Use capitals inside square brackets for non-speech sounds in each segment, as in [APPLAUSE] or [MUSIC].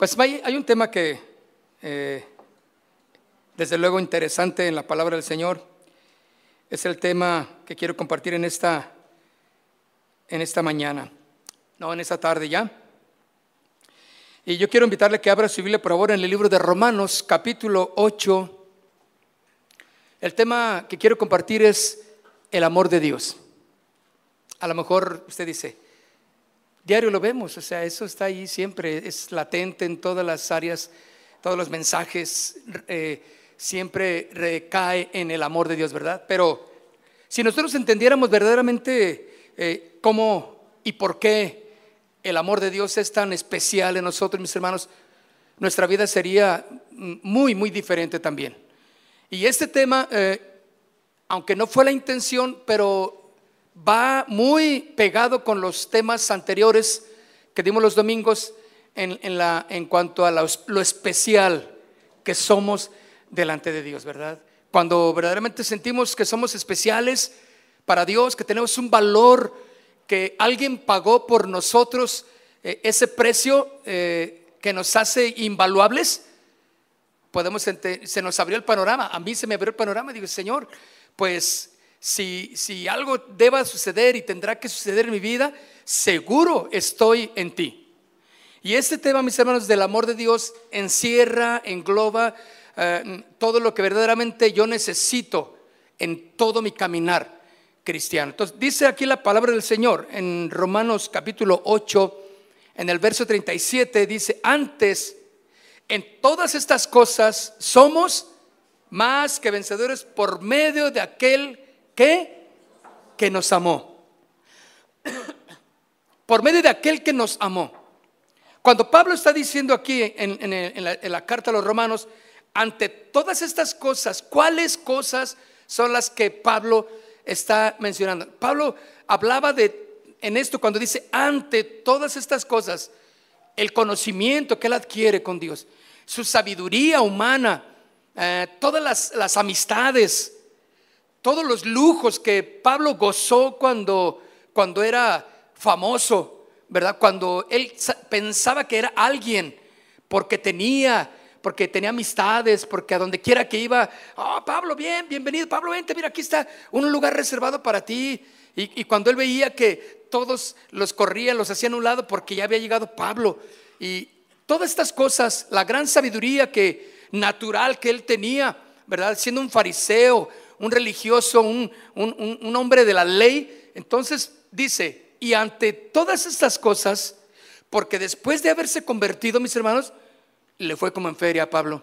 Pues hay, un tema que, eh, desde luego, interesante en la palabra del Señor. Es el tema que quiero compartir en esta, en esta mañana, no en esta tarde ya. Y yo quiero invitarle que abra su Biblia por favor en el libro de Romanos, capítulo 8. El tema que quiero compartir es el amor de Dios. A lo mejor usted dice, Diario lo vemos, o sea, eso está ahí siempre, es latente en todas las áreas, todos los mensajes, eh, siempre recae en el amor de Dios, ¿verdad? Pero si nosotros entendiéramos verdaderamente eh, cómo y por qué el amor de Dios es tan especial en nosotros, mis hermanos, nuestra vida sería muy, muy diferente también. Y este tema, eh, aunque no fue la intención, pero va muy pegado con los temas anteriores que dimos los domingos en, la, en cuanto a lo, especial que somos delante de Dios, ¿verdad? Cuando verdaderamente sentimos que somos especiales para Dios, que tenemos un valor, que alguien pagó por nosotros eh, ese precio eh, que nos hace invaluables, podemos se nos abrió el panorama. A mí se me abrió el panorama. Digo, Señor, pues si, algo deba suceder y tendrá que suceder en mi vida, seguro estoy en ti. Y este tema, mis hermanos, del amor de Dios encierra, engloba eh, todo lo que verdaderamente yo necesito en todo mi caminar cristiano. Entonces, dice aquí la palabra del Señor en Romanos capítulo 8, en el verso 37, dice, antes, en todas estas cosas somos más que vencedores por medio de aquel ¿Qué? Que nos amó. Por medio de aquel que nos amó. Cuando Pablo está diciendo aquí en, la, carta a los romanos, ante todas estas cosas, ¿cuáles cosas son las que Pablo está mencionando? Pablo hablaba de, en esto cuando dice, ante todas estas cosas, el conocimiento que él adquiere con Dios, su sabiduría humana, eh, todas las, las amistades, todos los lujos que Pablo gozó cuando, cuando era famoso, ¿verdad? Cuando él pensaba que era alguien porque tenía porque tenía amistades, porque a donde quiera que iba, oh, Pablo, bien, bienvenido, Pablo, vente, mira, aquí está un lugar reservado para ti. Y, cuando él veía que todos los corrían, los hacían a un lado porque ya había llegado Pablo. Y todas estas cosas, la gran sabiduría que natural que él tenía, ¿verdad? Siendo un fariseo, un religioso, un, hombre de la ley. Entonces dice, y ante todas estas cosas, porque después de haberse convertido, mis hermanos, le fue como en feria a Pablo.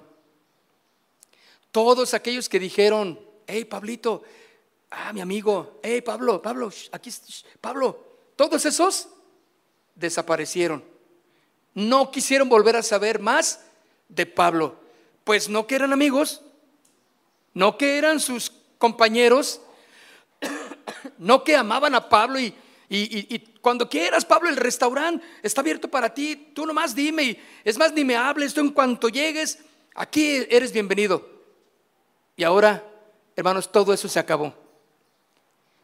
Todos aquellos que dijeron, hey Pablito, ah, mi amigo, hey Pablo, Pablo, aquí, Pablo, todos esos desaparecieron. No quisieron volver a saber más de Pablo, pues no que eran amigos, no que eran sus compañeros, no que amaban a Pablo y, cuando quieras, Pablo, el restaurante está abierto para ti, tú nomás dime, y es más, ni me hables, tú en cuanto llegues, aquí eres bienvenido. Y ahora, hermanos, todo eso se acabó.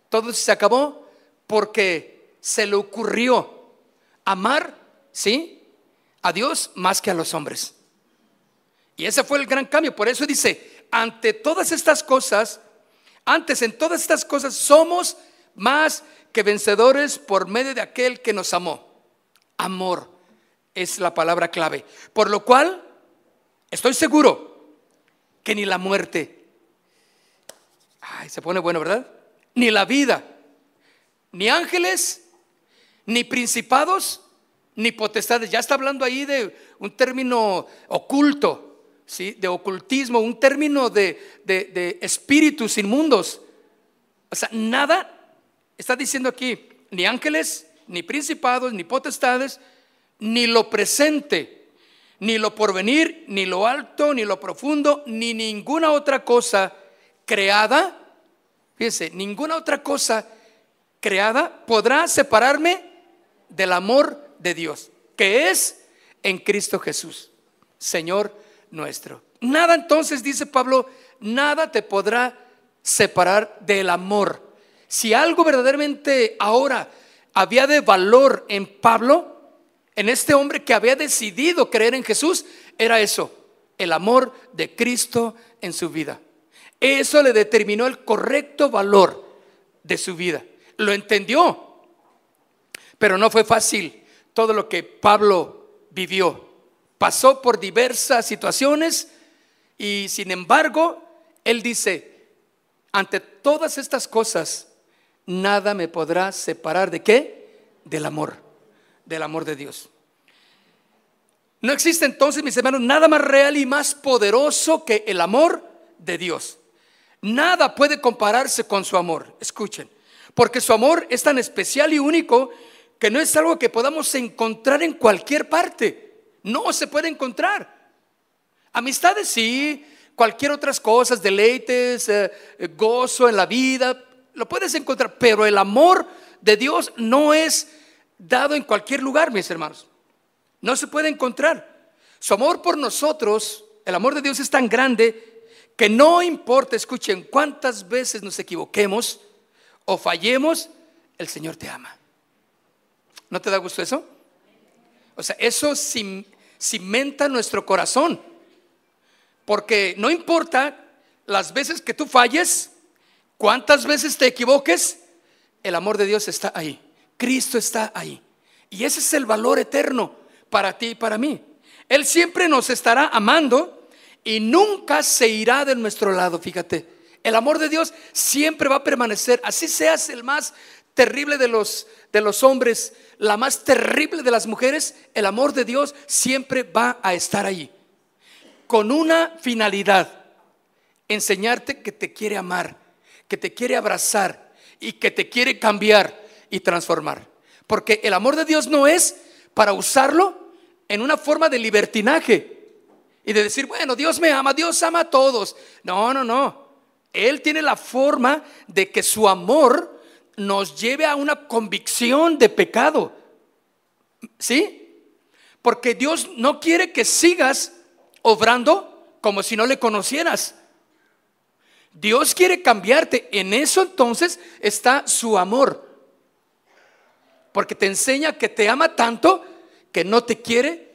Todo eso se acabó porque se le ocurrió amar, ¿sí? A Dios más que a los hombres. Y ese fue el gran cambio. Por eso dice, ante todas estas cosas, antes en todas estas cosas somos más que vencedores por medio de aquel que nos amó. Amor es la palabra clave. Por lo cual, estoy seguro que ni la muerte, se pone bueno, ¿verdad? Ni la vida, ni ángeles, ni principados, ni potestades. Ya está hablando ahí de un término oculto de ocultismo, un término de, de espíritus inmundos. O sea, nada está diciendo aquí, ni ángeles, ni principados, ni potestades, ni lo presente, ni lo porvenir, ni lo alto, ni lo profundo, ni ninguna otra cosa creada, fíjense, ninguna otra cosa creada podrá separarme del amor de Dios, que es en Cristo Jesús, Señor nuestro. Nada entonces, dice Pablo, nada te podrá separar del amor. Si algo verdaderamente ahora había de valor en Pablo, en este hombre que había decidido creer en Jesús, era eso, el amor de Cristo en su vida. Eso le determinó el correcto valor de su vida. Lo entendió, pero no fue fácil todo lo que Pablo vivió. Pasó por diversas situaciones y sin embargo, él dice, ante todas estas cosas, nada me podrá separar de qué? Del amor del amor de Dios. No existe entonces, mis hermanos, nada más real y más poderoso que el amor de Dios. Nada puede compararse con su amor. Escuchen, porque su amor es tan especial y único que no es algo que podamos encontrar en cualquier parte. No se puede encontrar. Amistades sí, cualquier otras cosas, deleites, eh, gozo en la vida, lo puedes encontrar, pero el amor de Dios no es dado en cualquier lugar, mis hermanos. No se puede encontrar. Su amor por nosotros, el amor de Dios es tan grande que no importa, escuchen, cuántas veces nos equivoquemos o fallemos, el Señor te ama. ¿No te da gusto eso? O sea, eso cimenta nuestro corazón. Porque no importa las veces que tú falles, cuántas veces te equivoques, el amor de Dios está ahí. Cristo está ahí. Y ese es el valor eterno para ti y para mí. Él siempre nos estará amando y nunca se irá de nuestro lado, fíjate. El amor de Dios siempre va a permanecer, así seas el más terrible de los de los hombres, la más terrible de las mujeres, el amor de Dios siempre va a estar ahí. Con una finalidad, enseñarte que te quiere amar, que te quiere abrazar y que te quiere cambiar y transformar. Porque el amor de Dios no es para usarlo en una forma de libertinaje y de decir, bueno, Dios me ama, Dios ama a todos. No, no, no. Él tiene la forma de que su amor nos lleve a una convicción de pecado. ¿Sí? Porque Dios no quiere que sigas obrando como si no le conocieras. Dios quiere cambiarte. En eso entonces está su amor porque te enseña que te ama tanto que no te quiere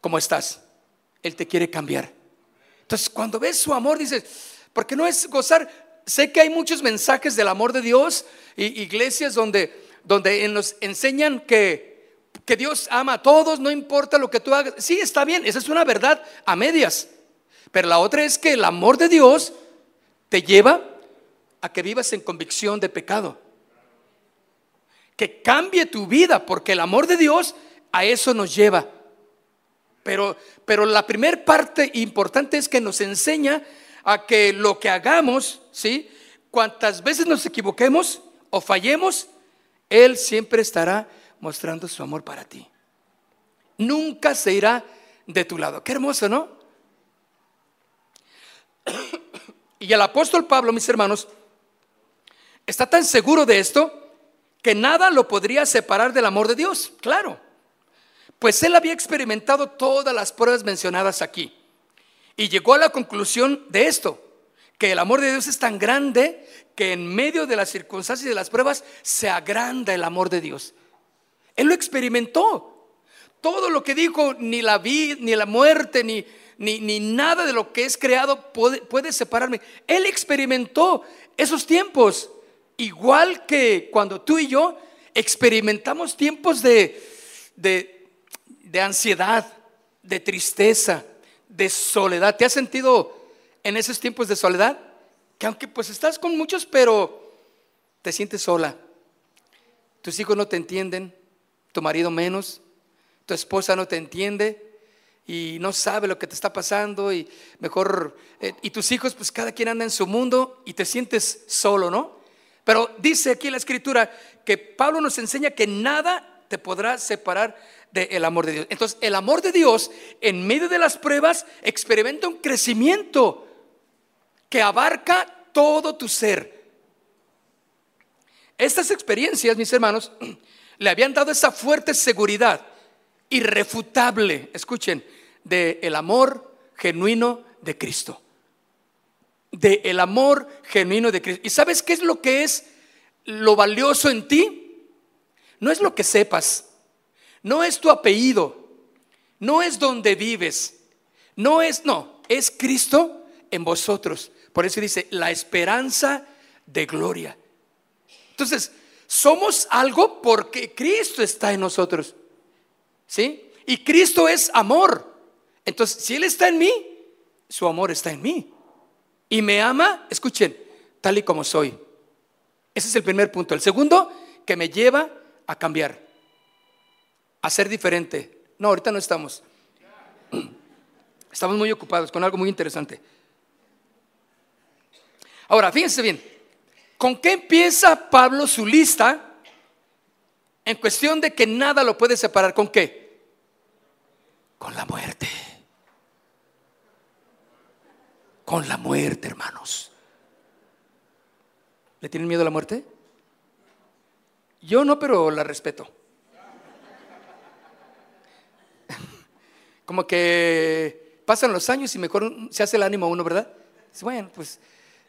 como estás. Él te quiere cambiar. Entonces, cuando ves su amor, dices, porque no es gozar. Sé que hay muchos mensajes del amor de Dios y iglesias donde, donde nos enseñan que, que Dios ama a todos, no importa lo que tú hagas. Sí, está bien, esa es una verdad a medias. Pero la otra es que el amor de Dios te lleva a que vivas en convicción de pecado que cambie tu vida, porque el amor de Dios a eso nos lleva. Pero, pero la primera parte importante es que nos enseña a que lo que hagamos, ¿sí? Cuantas veces nos equivoquemos o fallemos, Él siempre estará mostrando su amor para ti. Nunca se irá de tu lado. Qué hermoso, ¿no? [COUGHS] Y el apóstol Pablo, mis hermanos, está tan seguro de esto que nada lo podría separar del amor de Dios, claro. Pues él había experimentado todas las pruebas mencionadas aquí y llegó a la conclusión de esto, que el amor de Dios es tan grande que en medio de las circunstancias y de las pruebas se agranda el amor de Dios. Él lo experimentó. Todo lo que dijo, ni la vida, ni la muerte, ni, ni, ni, nada de lo que es creado puede, puede separarme. Él experimentó esos tiempos. Igual que cuando tú y yo experimentamos tiempos de, de, ansiedad, de tristeza, de soledad. ¿Te has sentido en esos tiempos de soledad? Que aunque pues estás con muchos, pero te sientes sola. Tus hijos no te entienden, tu marido menos, tu esposa no te entiende y no sabe lo que te está pasando y mejor, eh, y tus hijos pues cada quien anda en su mundo y te sientes solo, ¿no? Pero dice aquí la escritura que Pablo nos enseña que nada te podrá separar del amor de Dios. Entonces, el amor de Dios en medio de las pruebas experimenta un crecimiento que abarca todo tu ser. Estas experiencias, mis hermanos, [CLEARS THROAT] le habían dado esa fuerte seguridad irrefutable, escuchen, del el amor genuino de Cristo. De el amor genuino de Cristo. ¿Y sabes qué es lo que es lo valioso en ti? No es lo que sepas, no es tu apellido, no es donde vives, no es, no, es Cristo en vosotros. Por eso dice, la esperanza de gloria. Entonces, somos algo porque Cristo está en nosotros. ¿Sí? Y Cristo es amor. Entonces, si Él está en mí, su amor está en mí. Y me ama, escuchen, tal y como soy. Ese es el primer punto. El segundo, que me lleva a cambiar, a ser diferente. No, ahorita no estamos. Estamos muy ocupados con algo muy interesante. Ahora, fíjense bien, ¿con qué empieza Pablo su lista en cuestión de que nada lo puede separar? ¿Con qué? Con la muerte. Con la muerte, hermanos. ¿Le tienen miedo a la muerte? Yo no, pero la respeto. Como que pasan los años y mejor se hace el ánimo a uno, ¿verdad? Bueno, pues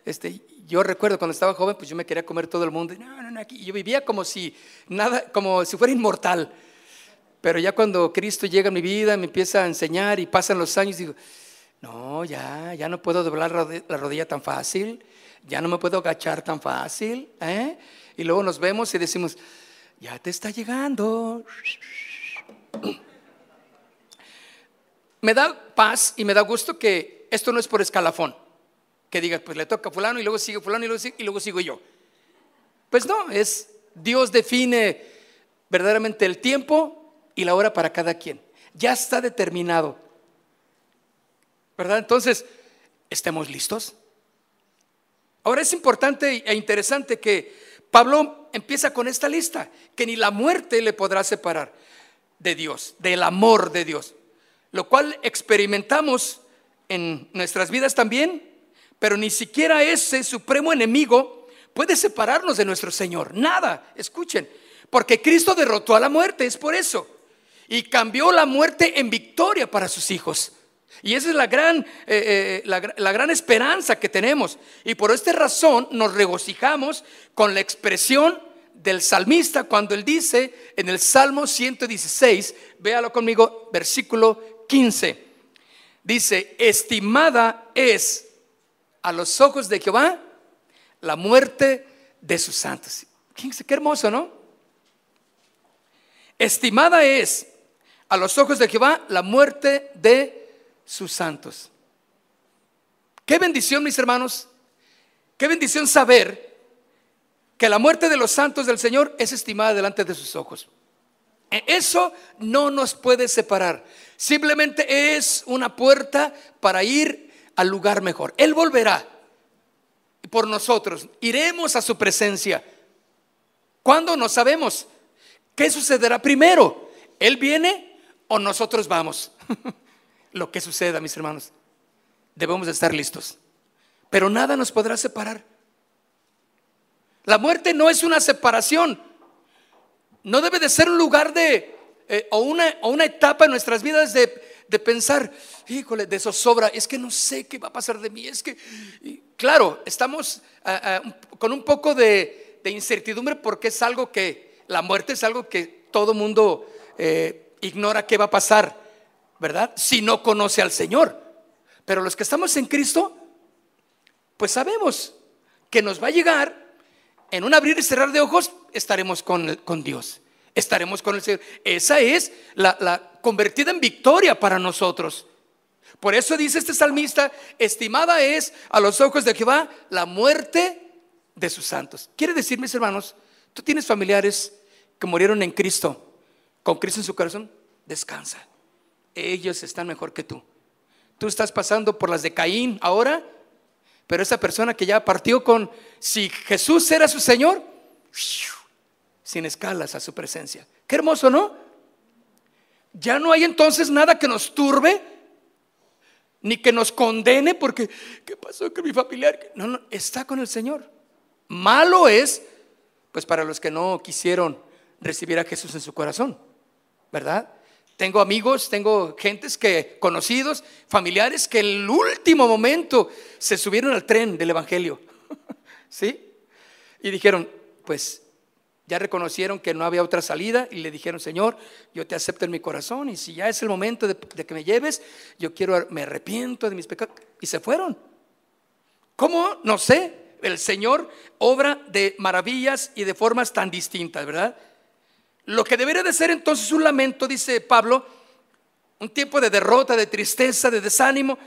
este, yo recuerdo cuando estaba joven, pues yo me quería comer todo el mundo. No, no, no, yo vivía como si nada, como si fuera inmortal. Pero ya cuando Cristo llega a mi vida, me empieza a enseñar y pasan los años, digo, no, ya, ya no puedo doblar la rodilla tan fácil, ya no me puedo agachar tan fácil. ¿eh? Y luego nos vemos y decimos, ya te está llegando. Me da paz y me da gusto que esto no es por escalafón que diga, pues le toca a fulano y luego sigue fulano y luego, y luego sigo yo. Pues no, es Dios define verdaderamente el tiempo y la hora para cada quien. Ya está determinado. ¿Verdad? Entonces, estemos listos. Ahora es importante e interesante que Pablo empieza con esta lista, que ni la muerte le podrá separar de Dios, del amor de Dios, lo cual experimentamos en nuestras vidas también pero ni siquiera ese supremo enemigo puede separarnos de nuestro Señor. Nada, escuchen, porque Cristo derrotó a la muerte, es por eso. Y cambió la muerte en victoria para sus hijos. Y esa es la gran, eh, eh, la, gran esperanza que tenemos. Y por esta razón nos regocijamos con la expresión del salmista cuando él dice en el Salmo 116, véalo conmigo, versículo 15, dice, estimada es a los ojos de Jehová la muerte de sus santos. Qué hermoso, ¿no? Estimada es a los ojos de Jehová la muerte de sus santos. Qué bendición, mis hermanos. Qué bendición saber que la muerte de los santos del Señor es estimada delante de sus ojos. E, eso no nos puede separar. Simplemente es una puerta para ir al lugar mejor. Él volverá por nosotros. Iremos a su presencia. ¿Cuándo? No sabemos. ¿Qué sucederá primero? ¿Él viene o nosotros vamos? [LAUGHS] Lo que suceda, mis hermanos. Debemos estar listos. Pero nada nos podrá separar. La muerte no es una separación. No debe de ser un lugar de, eh, o, una, o una etapa en nuestras vidas de de pensar, híjole, de zozobra, es que no sé qué va a pasar de mí, es que, claro, estamos ah, ah, con un poco de, incertidumbre porque es algo que, la muerte es algo que todo mundo eh, ignora qué va a pasar, ¿verdad? Si no conoce al Señor. Pero los que estamos en Cristo, pues sabemos que nos va a llegar, en un abrir y cerrar de ojos, estaremos con, con Dios estaremos con el Señor. Esa es la, convertida en victoria para nosotros. Por eso dice este salmista, estimada es a los ojos de Jehová la muerte de sus santos. Quiere decir, mis hermanos, tú tienes familiares que murieron en Cristo, con Cristo en su corazón, descansa. Ellos están mejor que tú. Tú estás pasando por las de Caín ahora, pero esa persona que ya partió con, si Jesús era su Señor, sin escalas a su presencia. Qué hermoso, ¿no? Ya no hay entonces nada que nos turbe, ni que nos condene, porque ¿qué pasó con mi familiar? No, no, está con el Señor. Malo es, pues para los que no quisieron recibir a Jesús en su corazón, ¿verdad? Tengo amigos, tengo gentes que, conocidos, familiares, que en el último momento se subieron al tren del Evangelio. [LAUGHS] ¿Sí? Y dijeron, pues ya reconocieron que no había otra salida y le dijeron, Señor, yo te acepto en mi corazón y si ya es el momento de, que me lleves, yo quiero, me arrepiento de mis pecados. Y se fueron. ¿Cómo? No sé. El Señor obra de maravillas y de formas tan distintas, ¿verdad? Lo que debería de ser entonces un lamento, dice Pablo, un tiempo de derrota, de tristeza, de desánimo,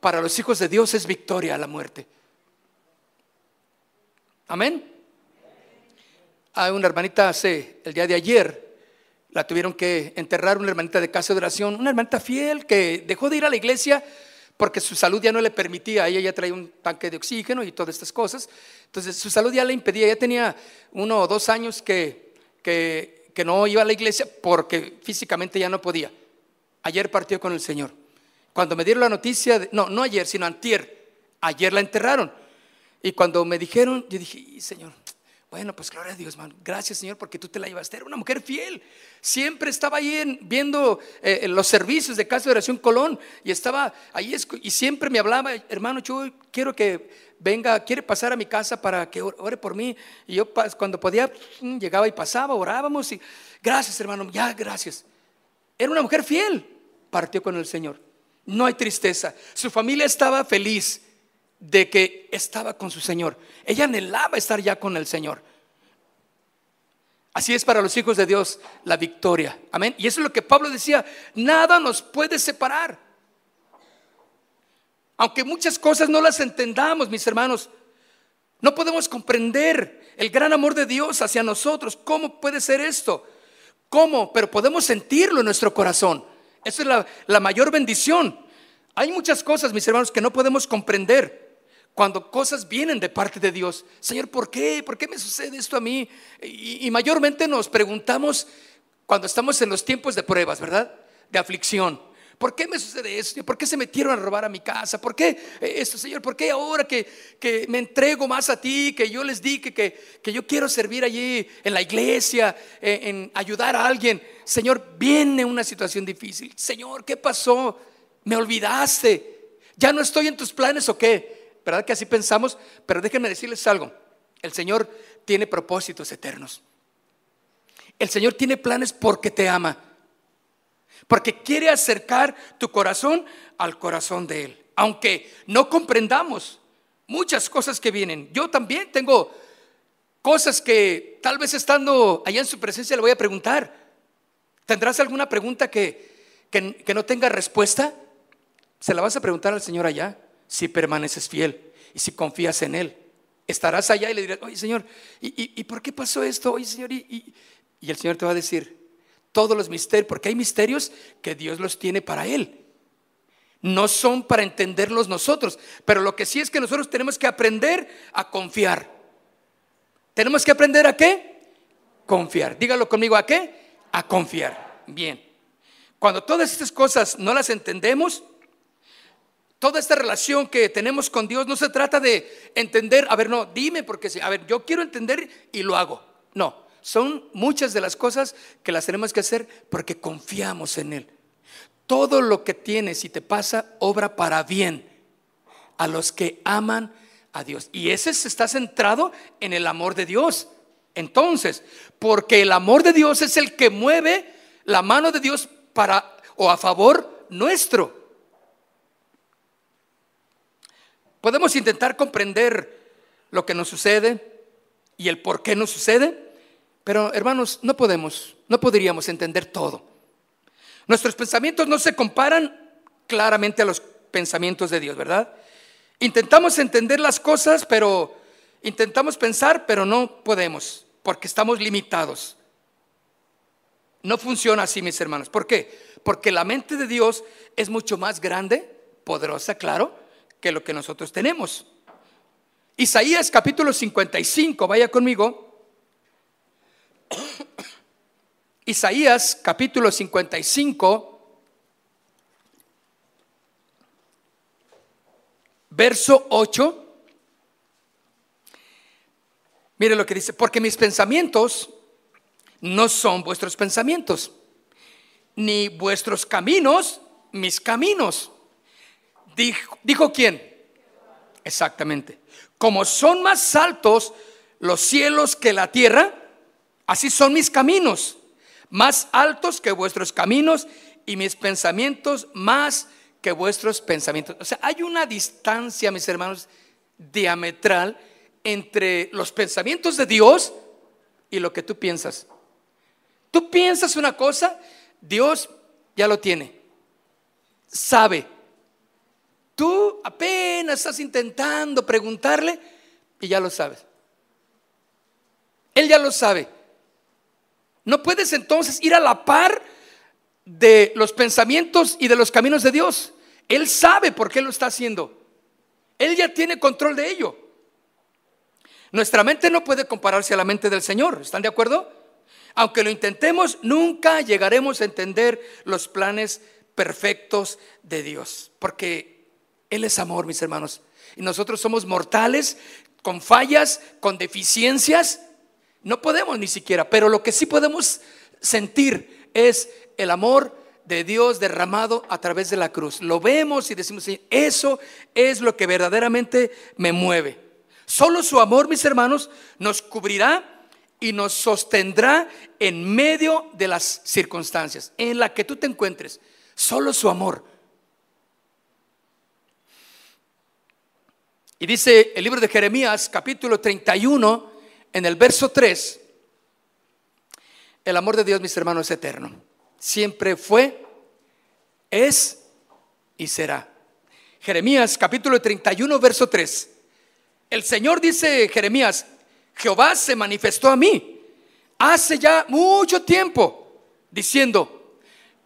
para los hijos de Dios es victoria a la muerte. Amén. Hay una hermanita hace el día de ayer, la tuvieron que enterrar, una hermanita de casa de oración, una hermanita fiel que dejó de ir a la iglesia porque su salud ya no le permitía, ella ya traía un tanque de oxígeno y todas estas cosas, entonces su salud ya le impedía, ya tenía uno o dos años que, que que no iba a la iglesia porque físicamente ya no podía. Ayer partió con el Señor. Cuando me dieron la noticia, no, no ayer, sino antier, ayer la enterraron. Y cuando me dijeron, yo dije, Señor, bueno, pues gloria a Dios, man. Gracias, Señor, porque tú te la llevaste. Era una mujer fiel. Siempre estaba ahí viendo eh, los servicios de Casa de Oración Colón y estaba ahí y siempre me hablaba, hermano, yo quiero que venga, quiere pasar a mi casa para que ore por mí. Y yo cuando podía, mm, llegaba y pasaba, orábamos y gracias, hermano, ya, gracias. Era una mujer fiel. Partió con el Señor. No hay tristeza. Su familia estaba feliz de que estaba con su Señor. Ella anhelaba estar ya con el Señor. Así es para los hijos de Dios la victoria. Amén. Y eso es lo que Pablo decía, nada nos puede separar. Aunque muchas cosas no las entendamos, mis hermanos, no podemos comprender el gran amor de Dios hacia nosotros. ¿Cómo puede ser esto? ¿Cómo? Pero podemos sentirlo en nuestro corazón. Esa es la, la mayor bendición. Hay muchas cosas, mis hermanos, que no podemos comprender cuando cosas vienen de parte de Dios. Señor, ¿por qué? ¿Por qué me sucede esto a mí? Y, mayormente nos preguntamos cuando estamos en los tiempos de pruebas, ¿verdad? De aflicción. ¿Por qué me sucede esto? ¿Por qué se metieron a robar a mi casa? ¿Por qué esto, Señor? ¿Por qué ahora que, que me entrego más a ti, que yo les di que, que, yo quiero servir allí en la iglesia, en, en ayudar a alguien? Señor, viene una situación difícil. Señor, ¿qué pasó? ¿Me olvidaste? ¿Ya no estoy en tus planes o qué? ¿Verdad que así pensamos? Pero déjenme decirles algo. El Señor tiene propósitos eternos. El Señor tiene planes porque te ama. Porque quiere acercar tu corazón al corazón de Él. Aunque no comprendamos muchas cosas que vienen. Yo también tengo cosas que tal vez estando allá en su presencia le voy a preguntar. ¿Tendrás alguna pregunta que, que, que no tenga respuesta? Se la vas a preguntar al Señor allá si permaneces fiel y si confías en Él. Estarás allá y le dirás, oye Señor, ¿y, por qué pasó esto? Oye Señor, y, y el Señor te va a decir todos los misterios, porque hay misterios que Dios los tiene para Él. No son para entenderlos nosotros, pero lo que sí es que nosotros tenemos que aprender a confiar. ¿Tenemos que aprender a qué? Confiar. Dígalo conmigo, ¿a qué? A confiar. Bien. Cuando todas estas cosas no las entendemos, toda esta relación que tenemos con Dios no se trata de entender, a ver, no, dime porque, a ver, yo quiero entender y lo hago. No, son muchas de las cosas que las tenemos que hacer porque confiamos en Él. Todo lo que tienes y te pasa obra para bien a los que aman a Dios. Y ese está centrado en el amor de Dios. Entonces, porque el amor de Dios es el que mueve la mano de Dios para o a favor nuestro. Podemos intentar comprender lo que nos sucede y el por qué nos sucede, pero hermanos, no podemos, no podríamos entender todo. Nuestros pensamientos no se comparan claramente a los pensamientos de Dios, ¿verdad? Intentamos entender las cosas, pero intentamos pensar, pero no podemos, porque estamos limitados. No funciona así, mis hermanos. ¿Por qué? Porque la mente de Dios es mucho más grande, poderosa, claro, que lo que nosotros tenemos. Isaías capítulo 55, vaya conmigo. [COUGHS] Isaías capítulo 55, verso 8. Mire lo que dice, porque mis pensamientos no son vuestros pensamientos, ni vuestros caminos mis caminos. Dijo, ¿Dijo quién? Exactamente. Como son más altos los cielos que la tierra, así son mis caminos, más altos que vuestros caminos y mis pensamientos más que vuestros pensamientos. O sea, hay una distancia, mis hermanos, diametral entre los pensamientos de Dios y lo que tú piensas. Tú piensas una cosa, Dios ya lo tiene, sabe. Tú apenas estás intentando preguntarle y ya lo sabes. Él ya lo sabe. No puedes entonces ir a la par de los pensamientos y de los caminos de Dios. Él sabe por qué lo está haciendo. Él ya tiene control de ello. Nuestra mente no puede compararse a la mente del Señor. ¿Están de acuerdo? Aunque lo intentemos, nunca llegaremos a entender los planes perfectos de Dios. Porque Él es amor, mis hermanos. Y nosotros somos mortales, con fallas, con deficiencias. No podemos ni siquiera, pero lo que sí podemos sentir es el amor de Dios derramado a través de la cruz. Lo vemos y decimos, eso es lo que verdaderamente me mueve. Solo su amor, mis hermanos, nos cubrirá y nos sostendrá en medio de las circunstancias en la que tú te encuentres. Solo su amor. Y dice el libro de Jeremías, capítulo 31, en el verso 3, el amor de Dios, mis hermanos, es eterno. Siempre fue, es y será. Jeremías, capítulo 31, verso 3. El Señor dice Jeremías, Jehová se manifestó a mí hace ya mucho tiempo, diciendo,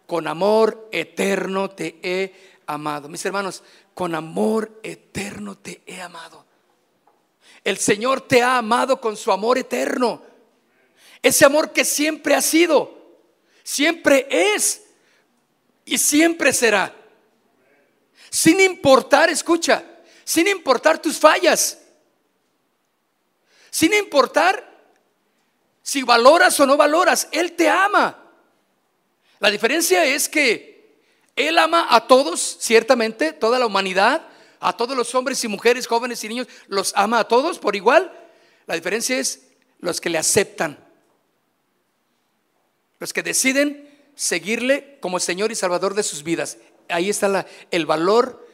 con amor eterno te he amado. Mis hermanos, con amor eterno te he amado. El Señor te ha amado con su amor eterno. Ese amor que siempre ha sido, siempre es y siempre será. Sin importar, escucha, sin importar tus fallas, sin importar si valoras o no valoras, Él te ama. La diferencia es que Él ama a todos, ciertamente, toda la humanidad, a todos los hombres y mujeres, jóvenes y niños, los ama a todos por igual. La diferencia es los que le aceptan, los que deciden seguirle como Señor y Salvador de sus vidas. Ahí está el valor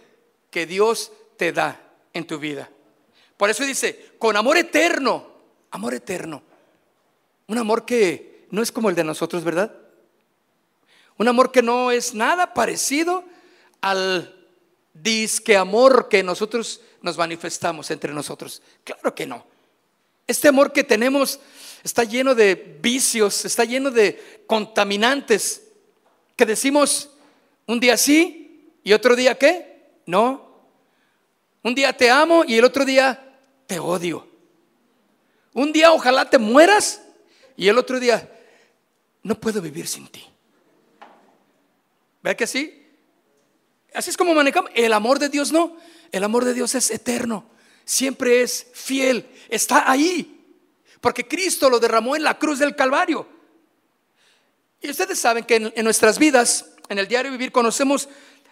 que Dios te da en tu vida. Por eso dice, con amor eterno, amor eterno. Un amor que no es como el de nosotros, ¿verdad? Un amor que no es nada parecido al disque amor que nosotros nos manifestamos entre nosotros. Claro que no. Este amor que tenemos está lleno de vicios, está lleno de contaminantes, que decimos un día sí y otro día qué? No. Un día te amo y el otro día te odio. Un día ojalá te mueras y el otro día no puedo vivir sin ti. ¿Ve que así? Así es como manejamos. El amor de Dios no. El amor de Dios es eterno. Siempre es fiel. Está ahí. Porque Cristo lo derramó en la cruz del Calvario. Y ustedes saben que en, en nuestras vidas, en el diario vivir, conocemos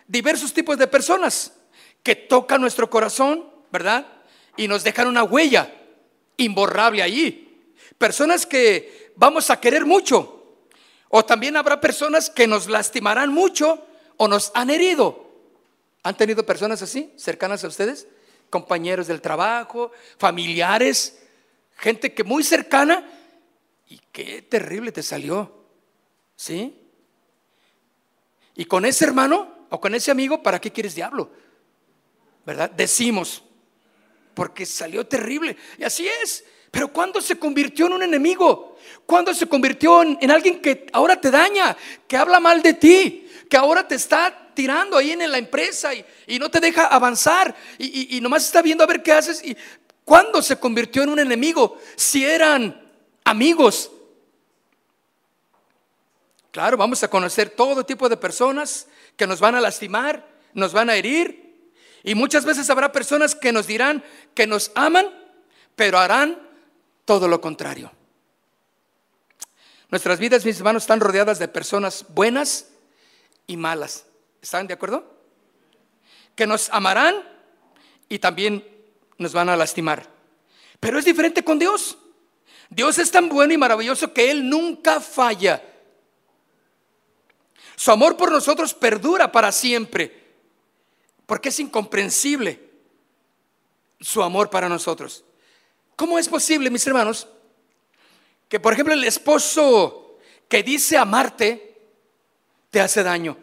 diversos tipos de personas que tocan nuestro corazón, ¿verdad? y nos dejan una huella imborrable allí. Personas que vamos a querer mucho. O también habrá personas que nos lastimarán mucho o nos han herido. ¿Han tenido personas así, cercanas a ustedes? Compañeros del trabajo, familiares, gente que muy cercana y qué terrible te salió. ¿Sí? Y con ese hermano o con ese amigo, ¿para qué quieres diablo? ¿Verdad? Decimos, porque salió terrible. Y así es. Pero cuando se convirtió en un enemigo? Cuando se convirtió en, alguien que ahora te daña, que habla mal de ti, que ahora te está tirando ahí en la empresa y, no te deja avanzar y, y, nomás está viendo a ver qué haces? ¿Y cuándo se convirtió en un enemigo? Si eran amigos. Claro, vamos a conocer todo tipo de personas que nos van a lastimar, nos van a herir. Y muchas veces habrá personas que nos dirán que nos aman, pero harán todo lo contrario. Nuestras vidas, mis hermanos, están rodeadas de personas buenas y malas. ¿Están de acuerdo? Que nos amarán y también nos van a lastimar. Pero es diferente con Dios. Dios es tan bueno y maravilloso que Él nunca falla. Su amor por nosotros perdura para siempre, porque es incomprensible su amor para nosotros. ¿Cómo es posible, mis hermanos, que por ejemplo el esposo que dice amarte te hace daño?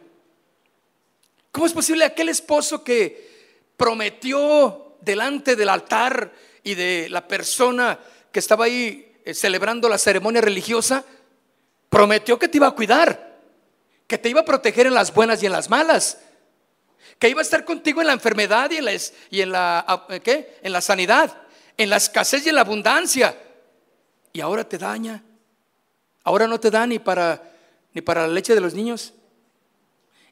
¿Cómo es posible aquel esposo que prometió delante del altar y de la persona que estaba ahí eh, celebrando la ceremonia religiosa, prometió que te iba a cuidar? que te iba a proteger en las buenas y en las malas, que iba a estar contigo en la enfermedad y en la, y en la, ah, ¿qué? En la sanidad, en la escasez y en la abundancia. Y ahora te daña. Ahora no te da ni para, ni para la leche de los niños.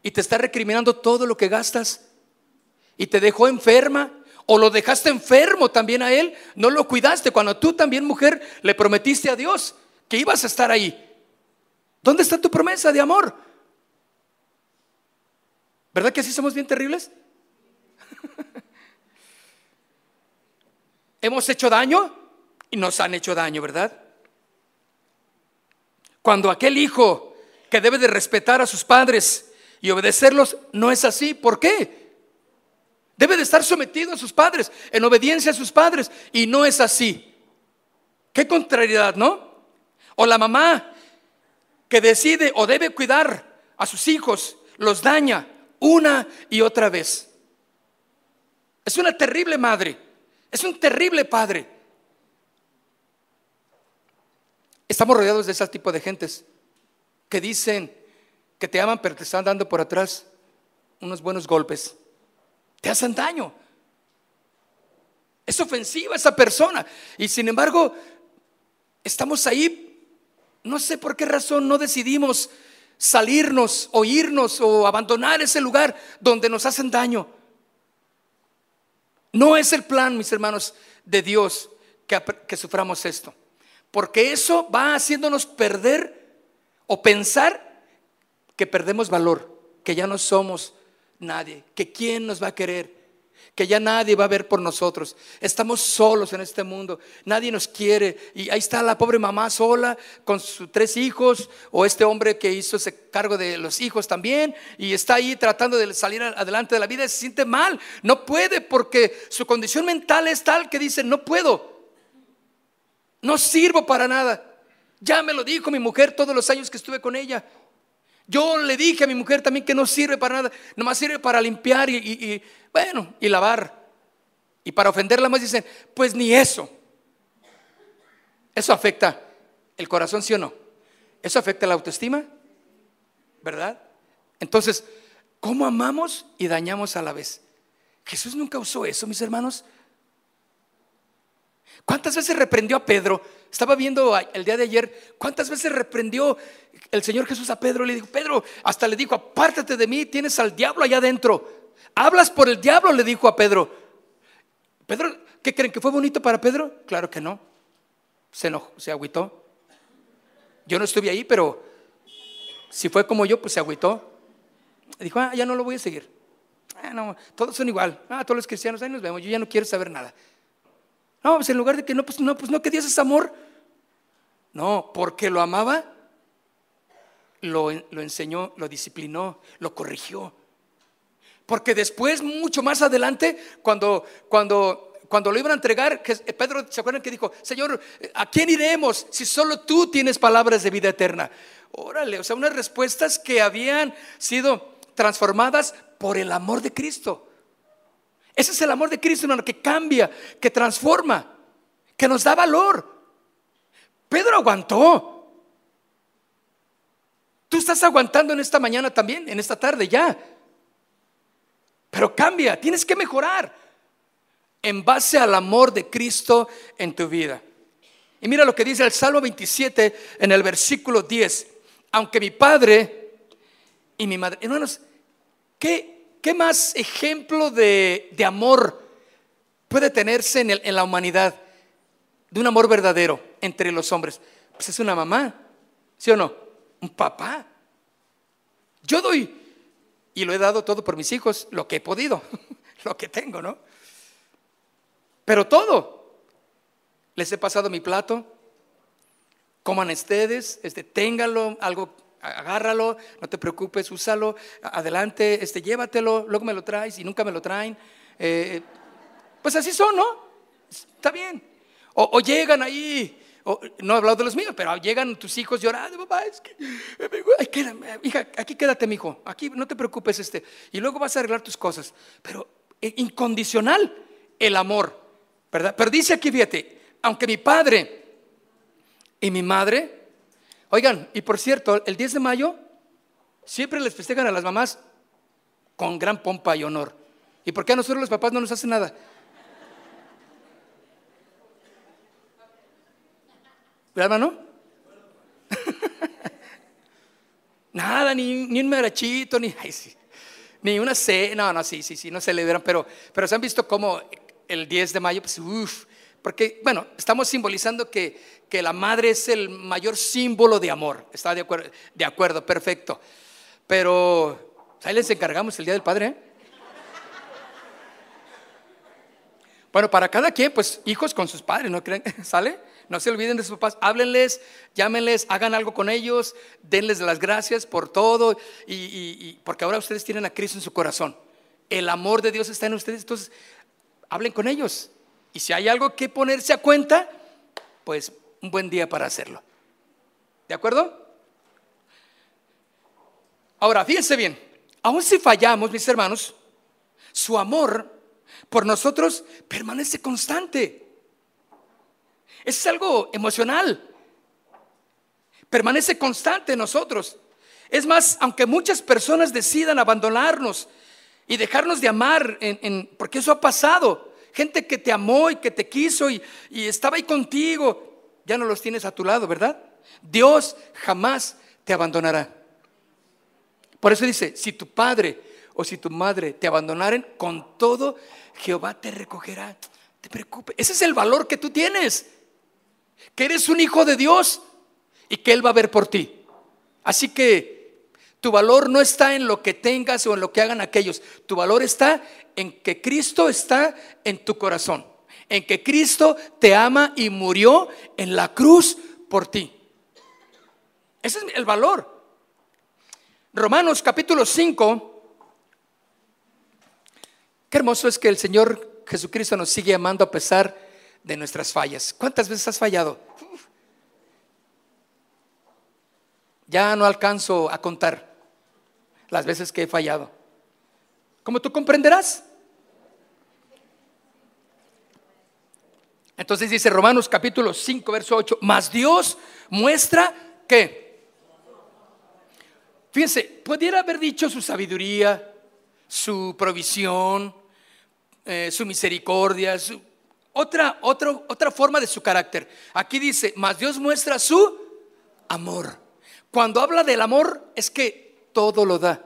Y te está recriminando todo lo que gastas. Y te dejó enferma. O lo dejaste enfermo también a él. No lo cuidaste cuando tú también, mujer, le prometiste a Dios que ibas a estar ahí. ¿Dónde está tu promesa de amor? ¿Verdad que así somos bien terribles? [LAUGHS] Hemos hecho daño y nos han hecho daño, ¿verdad? Cuando aquel hijo que debe de respetar a sus padres y obedecerlos no es así, ¿por qué? Debe de estar sometido a sus padres, en obediencia a sus padres, y no es así. Qué contrariedad, ¿no? O la mamá que decide o debe cuidar a sus hijos, los daña una y otra vez. Es una terrible madre, es un terrible padre. Estamos rodeados de ese tipo de gentes que dicen que te aman, pero te están dando por atrás unos buenos golpes. Te hacen daño. Es ofensiva esa persona. Y sin embargo, estamos ahí, no sé por qué razón no decidimos salirnos o irnos o abandonar ese lugar donde nos hacen daño. No es el plan, mis hermanos, de Dios que, que suframos esto. Porque eso va haciéndonos perder o pensar que perdemos valor, que ya no somos nadie, que quién nos va a querer, que ya nadie va a ver por nosotros. Estamos solos en este mundo, nadie nos quiere. Y ahí está la pobre mamá sola con sus tres hijos, o este hombre que hizo ese cargo de los hijos también, y está ahí tratando de salir adelante de la vida, se siente mal, no puede porque su condición mental es tal que dice, no puedo, no sirvo para nada. Ya me lo dijo mi mujer todos los años que estuve con ella. Yo le dije a mi mujer también que no sirve para nada, nomás sirve para limpiar y, bueno, y lavar. Y para ofenderla más dicen, pues ni eso. Eso afecta el corazón, ¿sí o no? Eso afecta la autoestima, ¿verdad? Entonces, ¿cómo amamos y dañamos a la vez? Jesús nunca usó eso, mis hermanos. ¿Cuántas veces reprendió a Pedro? Estaba viendo el día de ayer, ¿cuántas veces reprendió el Señor Jesús a Pedro? Le dijo, Pedro, hasta le dijo, apártate de mí, tienes al diablo allá adentro. Hablas por el diablo, le dijo a Pedro. Pedro, ¿qué creen? ¿Que fue bonito para Pedro? Claro que no. Se enojó, se agüitó. Yo no estuve ahí, pero si fue como yo, pues se agüitó. Dijo, ah, ya no lo voy a seguir. Ah, no, todos son igual. Ah, todos los cristianos, ahí nos vemos. Yo ya no quiero saber nada. No, pues en lugar de que no, pues no, pues no, que Dios es amor. No, porque lo amaba, lo, lo enseñó, lo disciplinó, lo corrigió. Porque después, mucho más adelante, cuando, cuando, cuando lo iban a entregar, Pedro, ¿se acuerdan que dijo, Señor, ¿a quién iremos si solo tú tienes palabras de vida eterna? Órale, o sea, unas respuestas que habían sido transformadas por el amor de Cristo. Ese es el amor de Cristo, hermano, que cambia, que transforma, que nos da valor. Pedro aguantó. Tú estás aguantando en esta mañana también, en esta tarde ya. Pero cambia, tienes que mejorar en base al amor de Cristo en tu vida. Y mira lo que dice el Salmo 27 en el versículo 10. aunque mi padre y mi madre, hermanos, ¿qué, qué más ejemplo de, de amor puede tenerse en, el- en la humanidad? De un amor verdadero entre los hombres. Pues es una mamá, ¿sí o no? Un papá. Yo doy, y lo he dado todo por mis hijos, lo que he podido, [LAUGHS] lo que tengo, ¿no? Pero todo. Les he pasado mi plato, coman ustedes, este, téngalo, algo, agárralo, no te preocupes, úsalo, adelante, este, llévatelo, luego me lo traes y nunca me lo traen. Eh, pues así son, ¿no? Está bien. O, llegan ahí, o- no he hablado de los míos, pero llegan tus hijos llorando, papá, es que, ay, hija, aquí quédate, mijo, aquí no te preocupes, este, y luego vas a arreglar tus cosas. Pero eh, incondicional el amor, ¿verdad? Pero dice aquí, fíjate, aunque mi padre y mi madre, oigan, y por cierto, el 10 de mayo siempre les festejan a las mamás con gran pompa y honor. ¿Y por qué a nosotros los papás no nos hacen nada? ¿Verdad, hermano? [LAUGHS] Nada, ni, ni un merachito, ni, ni una cena, no, no, sí, sí, sí, no celebran, pero, pero se han visto como el 10 de mayo, pues, uff, porque, bueno, estamos simbolizando que, que la madre es el mayor símbolo de amor, ¿está de acuerdo? De acuerdo, perfecto. Pero pues, ahí les encargamos el Día del Padre, ¿eh? Bueno, para cada quien, pues hijos con sus padres, ¿no creen? [LAUGHS] ¿Sale? No se olviden de sus papás, háblenles, llámenles, hagan algo con ellos, denles las gracias por todo, y, porque ahora ustedes tienen a Cristo en su corazón. El amor de Dios está en ustedes, entonces hablen con ellos. Y si hay algo que ponerse a cuenta, pues un buen día para hacerlo. ¿De acuerdo? Ahora, fíjense bien, aun si fallamos, mis hermanos, su amor por nosotros permanece constante. Es algo emocional. Permanece constante en nosotros. Es más, aunque muchas personas decidan abandonarnos y dejarnos de amar, porque eso ha pasado. Gente que te amó y que te quiso y, y estaba ahí contigo, ya no los tienes a tu lado, ¿verdad? Dios jamás te abandonará. Por eso dice, si tu padre o si tu madre te abandonaren, con todo Jehová te recogerá. Te preocupes. Ese es el valor que tú tienes. Que eres un hijo de Dios y que Él va a ver por ti. Así que tu valor no está en lo que tengas o en lo que hagan aquellos. Tu valor está en que Cristo está en tu corazón. En que Cristo te ama y murió en la cruz por ti. Ese es el valor. Romanos capítulo 5. Qué hermoso es que el Señor Jesucristo nos sigue amando a pesar de nuestras fallas. ¿Cuántas veces has fallado? Ya no alcanzo a contar las veces que he fallado. Como tú comprenderás. Entonces dice Romanos capítulo 5, verso 8, mas Dios muestra que, fíjense, pudiera haber dicho su sabiduría, su provisión, eh, su misericordia, otra, otra, otra forma de su carácter. Aquí dice, mas Dios muestra su amor. Cuando habla del amor es que todo lo da.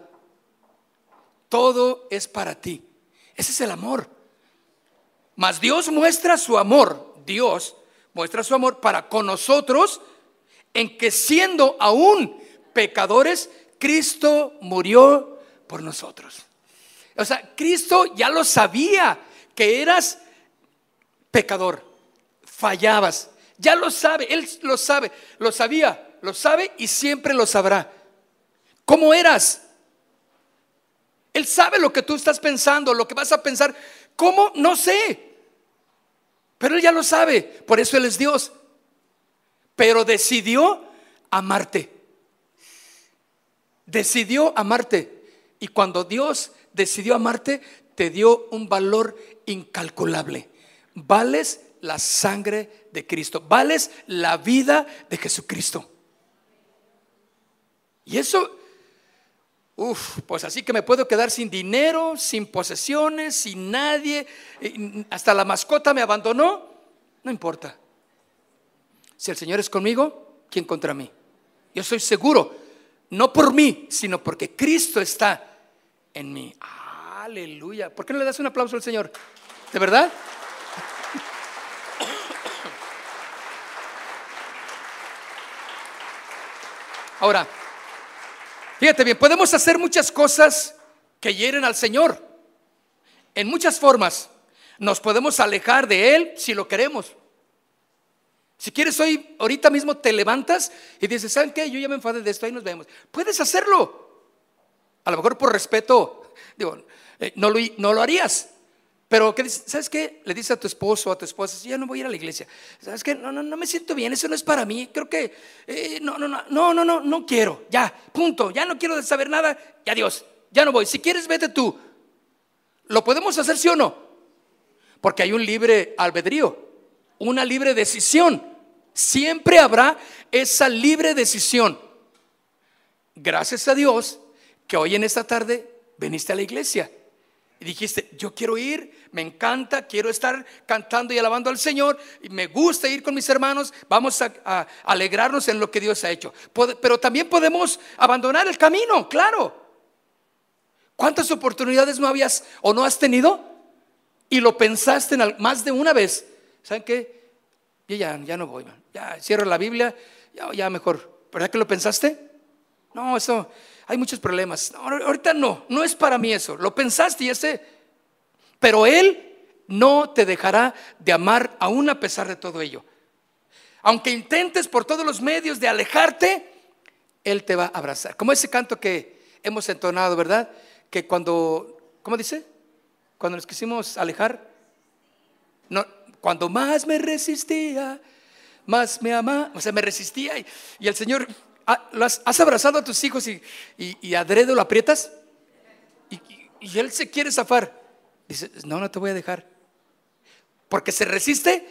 Todo es para ti. Ese es el amor. Mas Dios muestra su amor, Dios muestra su amor para con nosotros en que siendo aún pecadores, Cristo murió por nosotros. O sea, Cristo ya lo sabía que eras pecador, fallabas, ya lo sabe, Él lo sabe, lo sabía, lo sabe y siempre lo sabrá. ¿Cómo eras? Él sabe lo que tú estás pensando, lo que vas a pensar. ¿Cómo? No sé. Pero Él ya lo sabe. Por eso Él es Dios. Pero decidió amarte. Decidió amarte. Y cuando Dios decidió amarte, te dio un valor incalculable. Vales la sangre de Cristo. Vales la vida de Jesucristo. Y eso Uf, pues así que me puedo quedar sin dinero, sin posesiones, sin nadie, hasta la mascota me abandonó, no importa. Si el Señor es conmigo, ¿quién contra mí? Yo soy seguro no por mí, sino porque Cristo está en mí. Aleluya. ¿Por qué no le das un aplauso al Señor? ¿De verdad? [COUGHS] Ahora, fíjate bien, podemos hacer muchas cosas que hieren al Señor. En muchas formas. Nos podemos alejar de Él si lo queremos. Si quieres hoy, ahorita mismo te levantas y dices, ¿saben qué? Yo ya me enfadé de esto, ahí nos vemos. Puedes hacerlo. A lo mejor por respeto, digo, eh, no, lo, no lo harías. Pero, ¿qué ¿sabes qué? Le dice a tu esposo o a tu esposa, ya no voy a ir a la iglesia. ¿Sabes qué? No, no, no me siento bien, eso no es para mí. Creo que, eh, no, no, no, no, no, no, quiero. Ya, punto. Ya no quiero saber nada. Y adiós. Ya no voy. Si quieres, vete tú. ¿Lo podemos hacer sí o no? Porque hay un libre albedrío, una libre decisión. Siempre habrá esa libre decisión. Gracias a Dios que hoy en esta tarde veniste a la iglesia y dijiste, yo quiero ir, me encanta, quiero estar cantando y alabando al Señor, y me gusta ir con mis hermanos, vamos a, alegrarnos en lo que Dios ha hecho. Pero también podemos abandonar el camino, claro. ¿Cuántas oportunidades no habías o no has tenido? Y lo pensaste más de una vez. ¿Saben qué? Yo ya, ya no voy, ya cierro la Biblia, ya, ya mejor. ¿Verdad que lo pensaste? No, eso hay muchos problemas. ahorita no, no es para mí eso. Lo pensaste y ese. Pero Él no te dejará de amar aún a pesar de todo ello. Aunque intentes por todos los medios de alejarte, Él te va a abrazar. Como ese canto que hemos entonado, ¿verdad? Que cuando, ¿cómo dice? Cuando nos quisimos alejar, no, cuando más me resistía, más me amaba, o sea, me resistía y el Señor ¿Has abrazado a tus hijos y, y, adrede lo aprietas? Y, y, él se quiere zafar. Dice, no, no te voy a dejar. Porque se resiste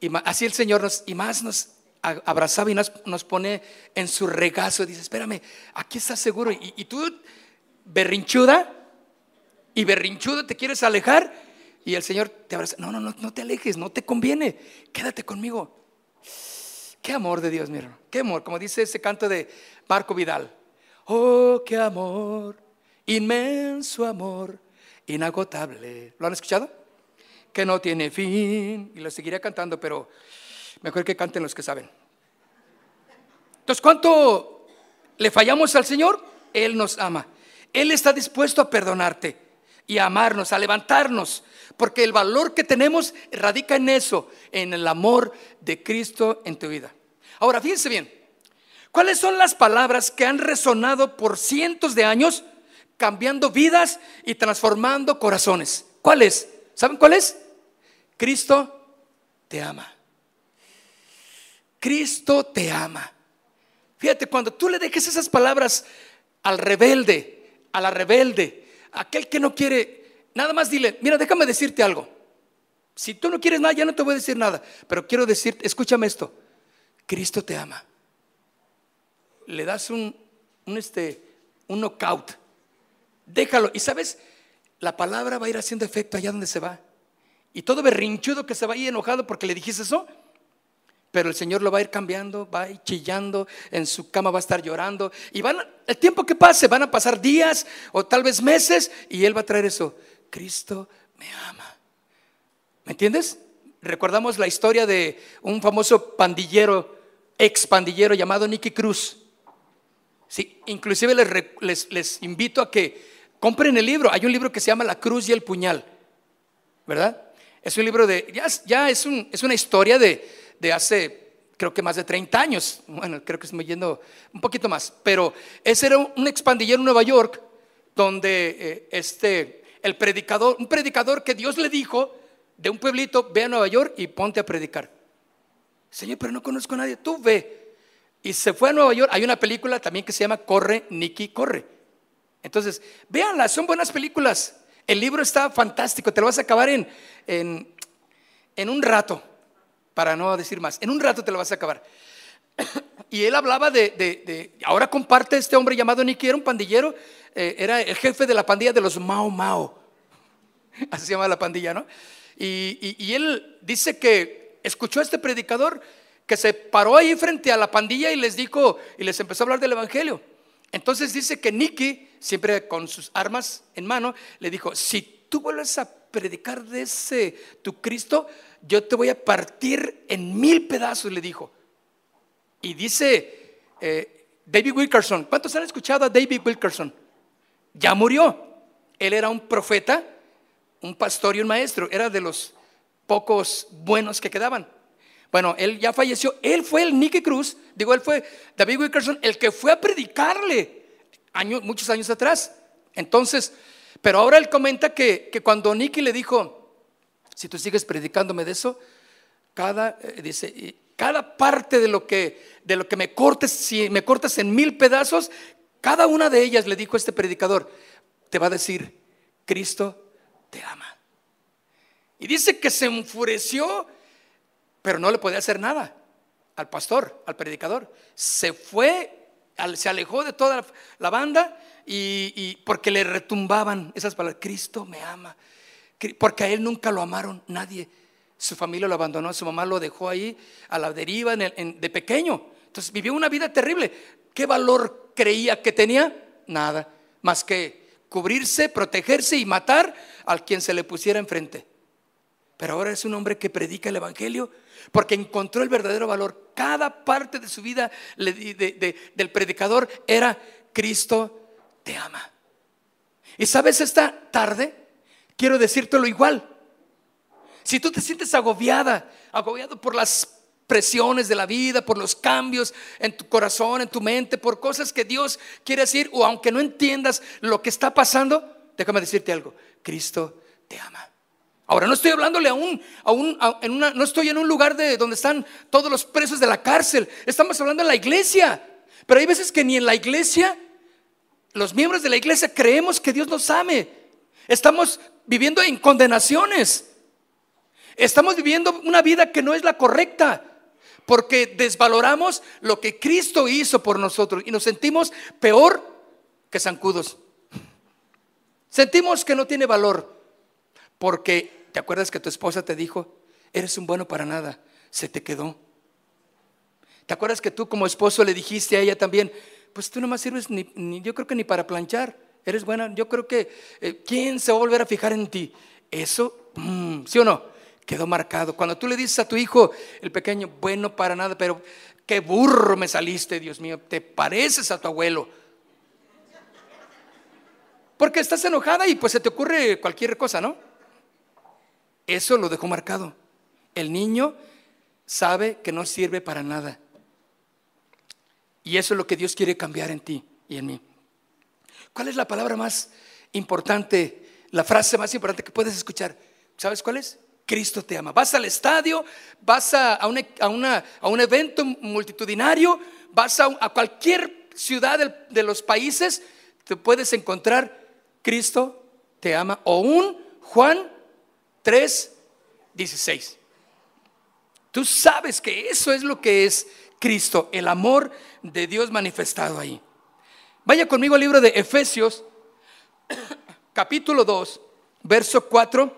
y así el Señor nos, y más nos abrazaba y nos, nos pone en su regazo. Dice, espérame, aquí estás seguro. Y, tú, berrinchuda, y berrinchudo te quieres alejar. Y el Señor te abraza. No, no, no, no te alejes, no te conviene. Quédate conmigo. Qué amor de Dios, mi hermano. Qué amor, como dice ese canto de Marco Vidal. Oh, qué amor, inmenso amor, inagotable. ¿Lo han escuchado? Que no tiene fin. Y lo seguiré cantando, pero mejor que canten los que saben. Entonces, ¿cuánto le fallamos al Señor? Él nos ama. Él está dispuesto a perdonarte y a amarnos, a levantarnos, porque el valor que tenemos radica en eso, en el amor de Cristo en tu vida. Ahora, fíjense bien, ¿cuáles son las palabras que han resonado por cientos de años, cambiando vidas y transformando corazones? ¿Cuáles? ¿Saben cuáles? Cristo te ama. Cristo te ama. Fíjate, cuando tú le dejes esas palabras al rebelde, a la rebelde, aquel que no quiere, nada más dile, mira, déjame decirte algo. Si tú no quieres nada, ya no te voy a decir nada, pero quiero decirte, escúchame esto. Cristo te ama. Le das un, un, este, un knockout. Déjalo. Y sabes, la palabra va a ir haciendo efecto allá donde se va. Y todo berrinchudo que se va a ir enojado porque le dijiste eso, pero el Señor lo va a ir cambiando, va a ir chillando, en su cama va a estar llorando. Y van, el tiempo que pase, van a pasar días o tal vez meses, y Él va a traer eso. Cristo me ama. ¿Me entiendes? Recordamos la historia de un famoso pandillero ex pandillero llamado Nicky Cruz. Sí, inclusive les, les, invito a que compren el libro. Hay un libro que se llama La Cruz y el Puñal, ¿verdad? Es un libro de, ya, ya es, un, es, una historia de, de, hace, creo que más de 30 años. Bueno, creo que estoy yendo un poquito más. Pero ese era un, ex pandillero en Nueva York, donde eh, este, el predicador, un predicador que Dios le dijo de un pueblito, ve a Nueva York y ponte a predicar. Señor, pero no conozco a nadie. Tú ve. Y se fue a Nueva York. Hay una película también que se llama Corre, Nicky, Corre. Entonces, véanla, son buenas películas. El libro está fantástico, te lo vas a acabar en, en, un rato, para no decir más. En un rato te lo vas a acabar. [COUGHS] Y él hablaba de, ahora comparte este hombre llamado Nicky, era un pandillero, eh, era el jefe de la pandilla de los Mao Mao. [LAUGHS] Así se llama la pandilla, ¿no? y él dice que escuchó a este predicador que se paró ahí frente a la pandilla y les dijo, y les empezó a hablar del Evangelio. Entonces dice que Nicky, siempre con sus armas en mano, le dijo, si tú vuelves a predicar de ese tu Cristo, yo te voy a partir en mil pedazos, le dijo. Y dice eh, David Wilkerson, ¿cuántos han escuchado a David Wilkerson? Ya murió. Él era un profeta, un pastor y un maestro, era de los pocos buenos que quedaban. Bueno, él ya falleció. Él fue el Nicky Cruz, digo, él fue David Wilkerson, el que fue a predicarle años, muchos años atrás. Entonces, pero ahora él comenta que, que cuando Nicky le dijo, si tú sigues predicándome de eso, cada, eh, dice, cada parte de lo que, de lo que me cortes, si me cortas en mil pedazos, cada una de ellas, le dijo este predicador, te va a decir, Cristo te ama. Y dice que se enfureció pero no le podía hacer nada al pastor, al predicador. Se fue, se alejó de toda la banda y, porque le retumbaban esas palabras, Cristo me ama, porque a él nunca lo amaron nadie. Su familia lo abandonó, su mamá lo dejó ahí a la deriva de pequeño. Entonces vivió una vida terrible. ¿Qué valor creía que tenía? Nada, más que cubrirse, protegerse y matar al quien se le pusiera enfrente. Pero ahora es un hombre que predica el Evangelio porque encontró el verdadero valor. Cada parte de su vida del predicador era Cristo te ama. Y sabes, esta tarde quiero decírtelo igual. Si tú te sientes agobiada, agobiado por las presiones de la vida, por los cambios en tu corazón, en tu mente, por cosas que Dios quiere decir, o aunque no entiendas lo que está pasando, déjame decirte algo, Cristo te ama. Ahora no estoy hablándole a un, en una, no estoy en un lugar de donde están todos los presos de la cárcel. Estamos hablando de la iglesia. Pero hay veces que ni en la iglesia, los miembros de la iglesia creemos que Dios nos ame. Estamos viviendo en condenaciones. Estamos viviendo una vida que no es la correcta. Porque desvaloramos lo que Cristo hizo por nosotros y nos sentimos peor que zancudos. Sentimos que no tiene valor porque ¿Te acuerdas que tu esposa te dijo, eres un bueno para nada? Se te quedó. ¿Te acuerdas que tú como esposo le dijiste a ella también, pues tú no más sirves ni, yo creo que ni para planchar, eres buena, yo creo que, eh, ¿quién se va a volver a fijar en ti? Eso, mm, ¿sí o no? Quedó marcado. Cuando tú le dices a tu hijo, el pequeño, bueno para nada, pero qué burro me saliste, Dios mío, te pareces a tu abuelo. Porque estás enojada y pues se te ocurre cualquier cosa, ¿no? Eso lo dejó marcado. El niño sabe que no sirve para nada. Y eso es lo que Dios quiere cambiar en ti y en mí. ¿Cuál es la palabra más importante, la frase más importante que puedes escuchar? ¿Sabes cuál es? Cristo te ama. Vas al estadio, vas a, un evento multitudinario, vas a, cualquier ciudad de, de los países, te puedes encontrar Cristo te ama o un Juan 3, 16. Tú sabes que eso es lo que es Cristo, el amor de Dios manifestado ahí. Vaya conmigo al libro de Efesios, [COUGHS] capítulo 2, verso 4.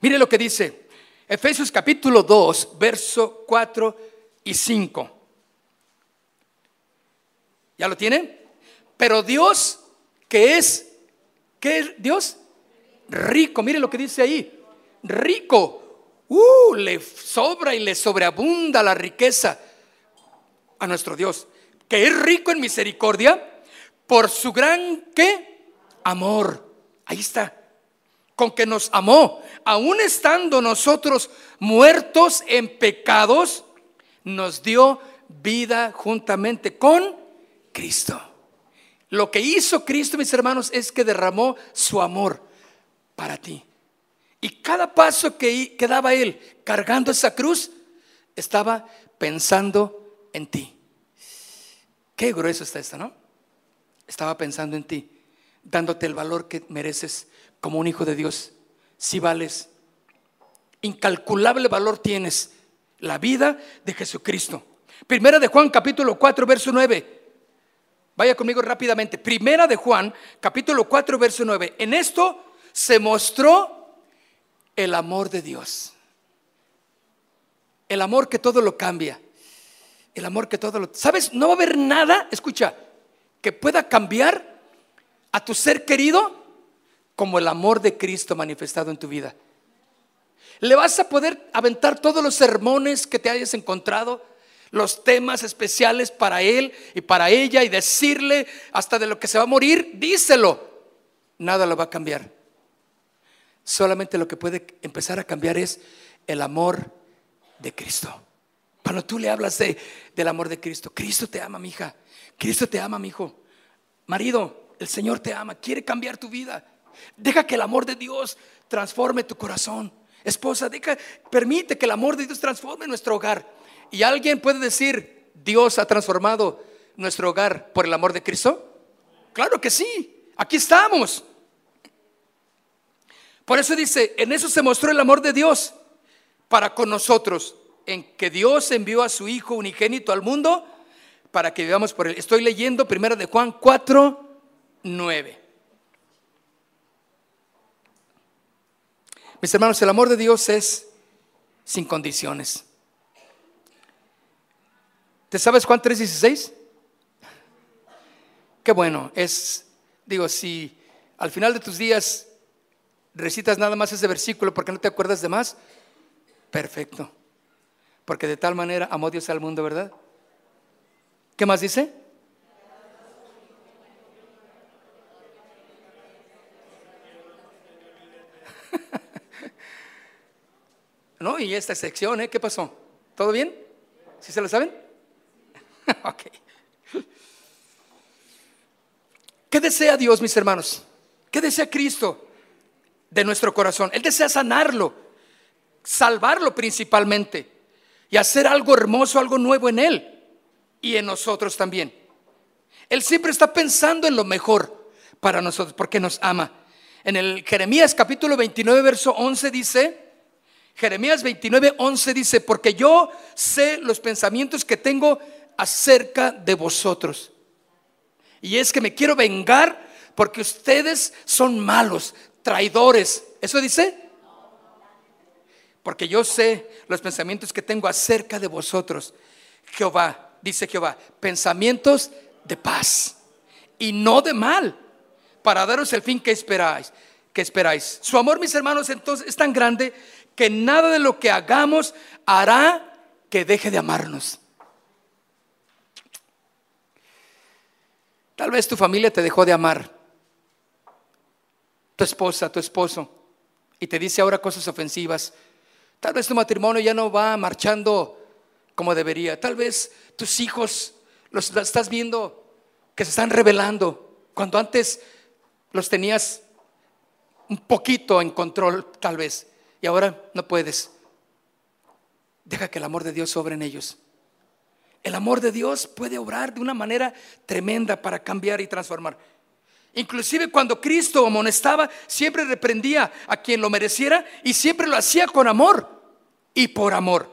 Mire lo que dice. Efesios capítulo 2, verso 4 y 5. ¿Ya lo tienen? Pero Dios, que es, ¿qué es Dios? Rico, mire lo que dice ahí, rico, uh, le sobra y le sobreabunda la riqueza a nuestro Dios, que es rico en misericordia por su gran ¿qué? amor. Ahí está. Con que nos amó, aun estando nosotros muertos en pecados, nos dio vida juntamente con Cristo. Lo que hizo Cristo, mis hermanos, es que derramó su amor para ti. Y cada paso que, daba él cargando esa cruz, estaba pensando en ti. Qué grueso está esto, ¿no? Estaba pensando en ti, dándote el valor que mereces como un hijo de Dios. Si vales, incalculable valor tienes la vida de Jesucristo. Primera de Juan capítulo 4 verso 9. Vaya conmigo rápidamente. Primera de Juan capítulo 4 verso 9. En esto se mostró el amor de Dios. El amor que todo lo cambia. El amor que todo lo... ¿Sabes? No va a haber nada, escucha, que pueda cambiar a tu ser querido como el amor de Cristo manifestado en tu vida. Le vas a poder aventar todos los sermones que te hayas encontrado, los temas especiales para él y para ella y decirle hasta de lo que se va a morir, díselo. Nada lo va a cambiar. Solamente lo que puede empezar a cambiar es el amor de Cristo. Cuando tú le hablas de, del amor de Cristo, Cristo te ama, mi hija. Cristo te ama, mi hijo. Marido, el Señor te ama, quiere cambiar tu vida. Deja que el amor de Dios transforme tu corazón. Esposa, deja, permite que el amor de Dios transforme nuestro hogar. Y alguien puede decir, Dios ha transformado nuestro hogar por el amor de Cristo. Claro que sí, aquí estamos. Por eso dice, en eso se mostró el amor de Dios para con nosotros, en que Dios envió a su Hijo unigénito al mundo para que vivamos por él. Estoy leyendo primero de Juan 4, 9. Mis hermanos, el amor de Dios es sin condiciones. ¿Te sabes Juan 3:16? Qué bueno, es, digo, si al final de tus días recitas nada más ese versículo porque no te acuerdas de más, perfecto. Porque de tal manera amó Dios al mundo, ¿verdad? ¿Qué más dice? [LAUGHS] no, y esta sección, ¿eh? ¿Qué pasó? ¿Todo bien? ¿Sí se lo saben? [LAUGHS] ok. ¿Qué desea Dios, mis hermanos? ¿Qué desea Cristo de nuestro corazón? Él desea sanarlo, salvarlo principalmente y hacer algo hermoso, algo nuevo en Él y en nosotros también. Él siempre está pensando en lo mejor para nosotros porque nos ama. En el Jeremías capítulo 29, verso 11 dice, Jeremías 29, 11 dice, porque yo sé los pensamientos que tengo acerca de vosotros. Y es que me quiero vengar porque ustedes son malos, traidores. ¿Eso dice? porque yo sé los pensamientos que tengo acerca de vosotros. Jehová, dice Jehová, pensamientos de paz y no de mal, para daros el fin que esperáis, que esperáis. Su amor, mis hermanos, entonces es tan grande que nada de lo que hagamos hará que deje de amarnos. Tal vez tu familia te dejó de amar, tu esposa, tu esposo, y te dice ahora cosas ofensivas Tal vez tu matrimonio ya no va marchando como debería. Tal vez tus hijos los estás viendo que se están revelando cuando antes los tenías un poquito en control, tal vez, y ahora no puedes. Deja que el amor de Dios sobre en ellos. El amor de Dios puede obrar de una manera tremenda para cambiar y transformar. Inclusive cuando Cristo amonestaba, siempre reprendía a quien lo mereciera y siempre lo hacía con amor y por amor.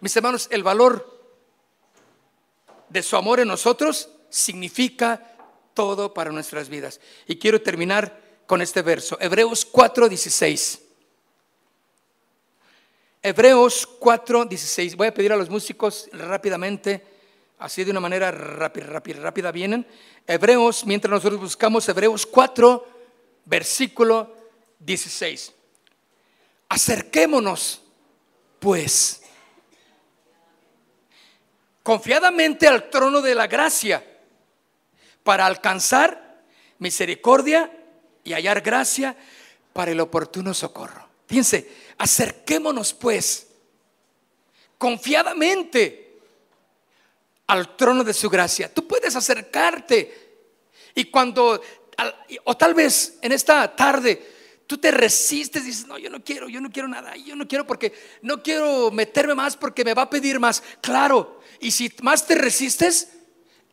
Mis hermanos, el valor de su amor en nosotros significa todo para nuestras vidas. Y quiero terminar con este verso, Hebreos 4:16. Hebreos 4:16. Voy a pedir a los músicos rápidamente así de una manera rápida, rápida, rápida vienen. Hebreos, mientras nosotros buscamos Hebreos 4, versículo 16. Acerquémonos, pues, confiadamente al trono de la gracia para alcanzar misericordia y hallar gracia para el oportuno socorro. Fíjense, acerquémonos pues confiadamente al trono de su gracia. Tú puedes acercarte y cuando, o tal vez en esta tarde, tú te resistes dices, no, yo no quiero, yo no quiero nada, yo no quiero porque no quiero meterme más porque me va a pedir más. Claro, y si más te resistes,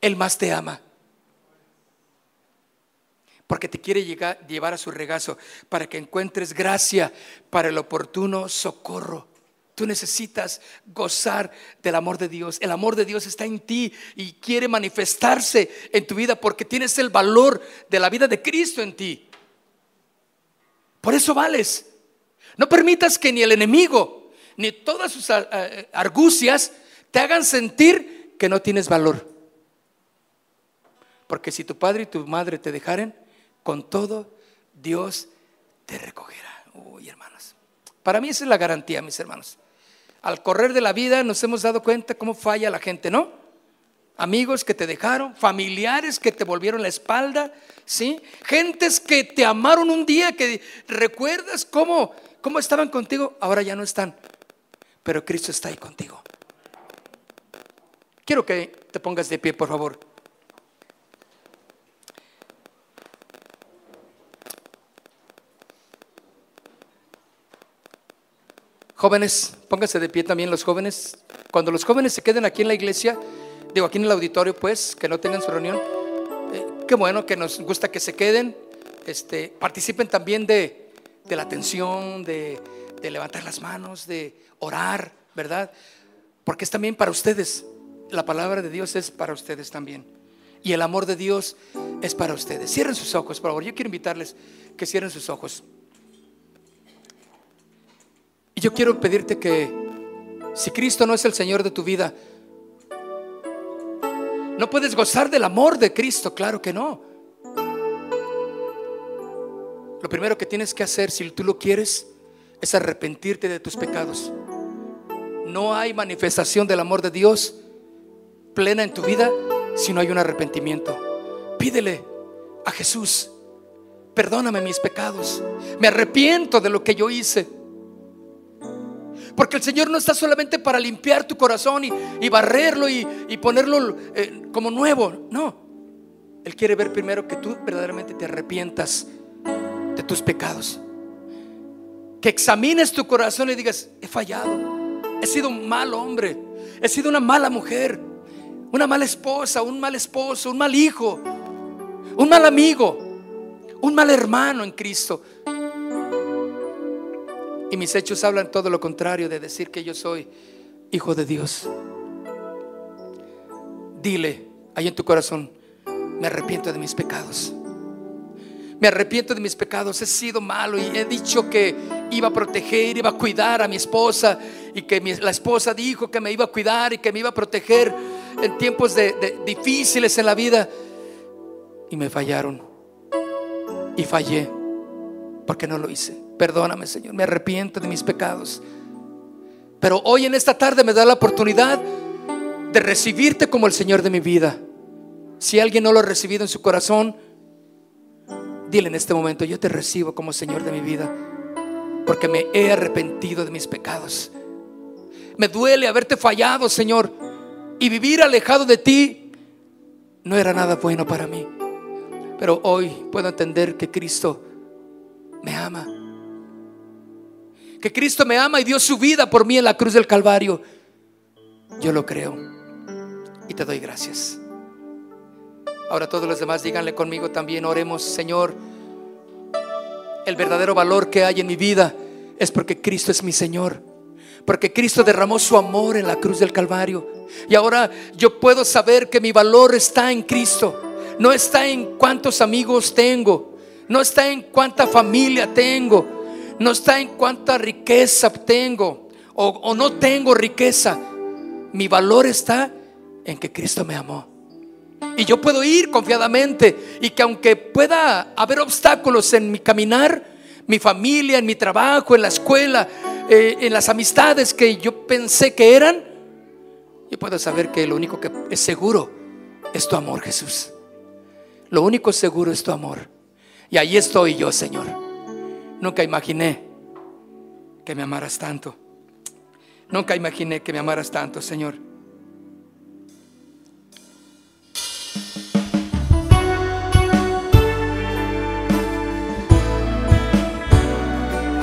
Él más te ama. Porque te quiere llegar, llevar a su regazo para que encuentres gracia para el oportuno socorro. Tú necesitas gozar del amor de Dios. El amor de Dios está en ti y quiere manifestarse en tu vida porque tienes el valor de la vida de Cristo en ti. Por eso vales. No permitas que ni el enemigo ni todas sus argucias te hagan sentir que no tienes valor. Porque si tu padre y tu madre te dejaren, con todo Dios te recogerá. Uy, hermanos. Para mí esa es la garantía, mis hermanos. Al correr de la vida nos hemos dado cuenta cómo falla la gente, ¿no? Amigos que te dejaron, familiares que te volvieron la espalda, ¿sí? Gentes que te amaron un día, que recuerdas cómo, cómo estaban contigo, ahora ya no están. Pero Cristo está ahí contigo. Quiero que te pongas de pie, por favor. Jóvenes, pónganse de pie también los jóvenes. Cuando los jóvenes se queden aquí en la iglesia, digo aquí en el auditorio, pues, que no tengan su reunión, eh, qué bueno que nos gusta que se queden. Este, participen también de, la atención, de, de levantar las manos, de orar, ¿verdad? Porque es también para ustedes. La palabra de Dios es para ustedes también. Y el amor de Dios es para ustedes. Cierren sus ojos, por favor. Yo quiero invitarles que cierren sus ojos. Yo quiero pedirte que si Cristo no es el Señor de tu vida, no puedes gozar del amor de Cristo, claro que no. Lo primero que tienes que hacer, si tú lo quieres, es arrepentirte de tus pecados. No hay manifestación del amor de Dios plena en tu vida si no hay un arrepentimiento. Pídele a Jesús, perdóname mis pecados. Me arrepiento de lo que yo hice. Porque el Señor no está solamente para limpiar tu corazón y, barrerlo y, ponerlo eh, como nuevo. No. Él quiere ver primero que tú verdaderamente te arrepientas de tus pecados. Que examines tu corazón y digas, he fallado. He sido un mal hombre. He sido una mala mujer. Una mala esposa, un mal esposo, un mal hijo. Un mal amigo. Un mal hermano en Cristo. Y mis hechos hablan todo lo contrario de decir que yo soy hijo de Dios. Dile ahí en tu corazón, me arrepiento de mis pecados. Me arrepiento de mis pecados. He sido malo y he dicho que iba a proteger, iba a cuidar a mi esposa y que la esposa dijo que me iba a cuidar y que me iba a proteger en tiempos de, difíciles en la vida. Y me fallaron. Y fallé porque no lo hice. Perdóname, Señor, me arrepiento de mis pecados. Pero hoy en esta tarde me da la oportunidad de recibirte como el Señor de mi vida. Si alguien no lo ha recibido en su corazón, dile en este momento, yo te recibo como Señor de mi vida, porque me he arrepentido de mis pecados. Me duele haberte fallado, Señor, y vivir alejado de ti no era nada bueno para mí. Pero hoy puedo entender que Cristo me ama que Cristo me ama y dio su vida por mí en la cruz del Calvario. Yo lo creo y te doy gracias. Ahora todos los demás díganle conmigo también, oremos, Señor, el verdadero valor que hay en mi vida es porque Cristo es mi Señor. Porque Cristo derramó su amor en la cruz del Calvario. Y ahora yo puedo saber que mi valor está en Cristo. No está en cuántos amigos tengo. No está en cuánta familia tengo no está en cuánta riqueza tengo o, no tengo riqueza. Mi valor está en que Cristo me amó. Y yo puedo ir confiadamente y que aunque pueda haber obstáculos en mi caminar, mi familia, en mi trabajo, en la escuela, eh, en las amistades que yo pensé que eran, yo puedo saber que lo único que es seguro es tu amor, Jesús. Lo único seguro es tu amor. Y ahí estoy yo, Señor. Nunca imaginé que me amaras tanto. Nunca imaginé que me amaras tanto, Señor.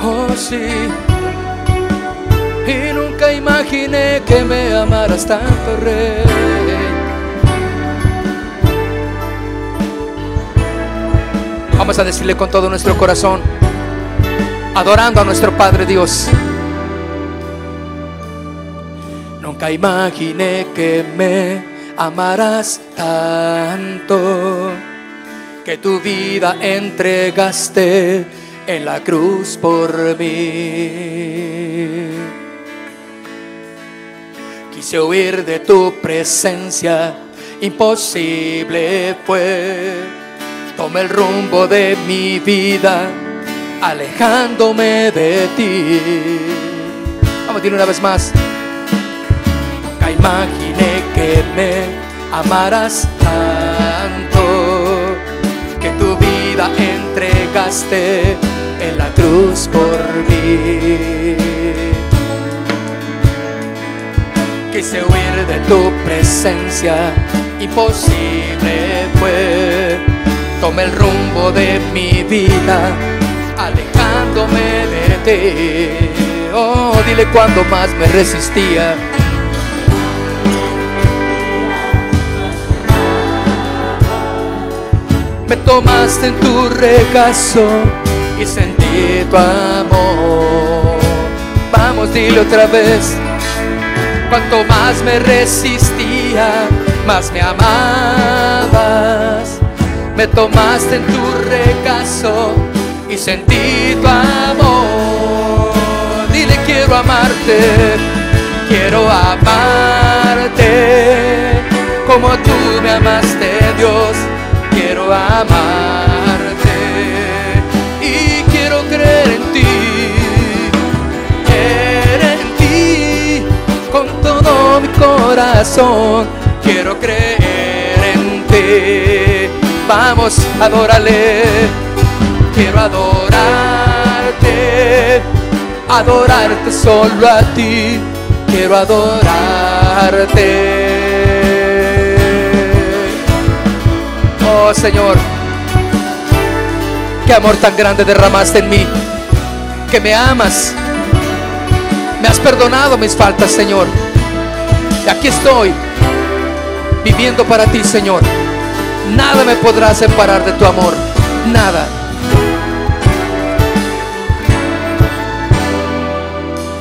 Oh, sí. Y nunca imaginé que me amaras tanto, Rey. Vamos a decirle con todo nuestro corazón adorando a nuestro Padre Dios. Nunca imaginé que me amarás tanto, que tu vida entregaste en la cruz por mí. Quise huir de tu presencia imposible fue. Tomé el rumbo de mi vida, alejándome de ti. Vamos a decir una vez más. Nunca imaginé que me amarás tanto, que tu vida entregaste en la cruz por mí. Quise huir de tu presencia, imposible fue. Tomé el rumbo de mi vida, Oh, dile cuando más me resistía. Me tomaste en tu regazo y sentí tu amor. Vamos, dile otra vez. Cuanto más me resistía, más me amabas. Me tomaste en tu regazo y sentí tu amor. Dile quiero amarte, quiero amarte como tú me amaste, Dios. Quiero amarte y quiero creer en ti, creer en ti con todo mi corazón. Quiero creer en ti. Vamos, adórale. Quiero adorarte, adorarte solo a ti. Quiero adorarte. Oh Señor, qué amor tan grande derramaste en mí, que me amas, me has perdonado mis faltas, Señor. Y aquí estoy, viviendo para ti, Señor. Nada me podrá separar de tu amor, nada.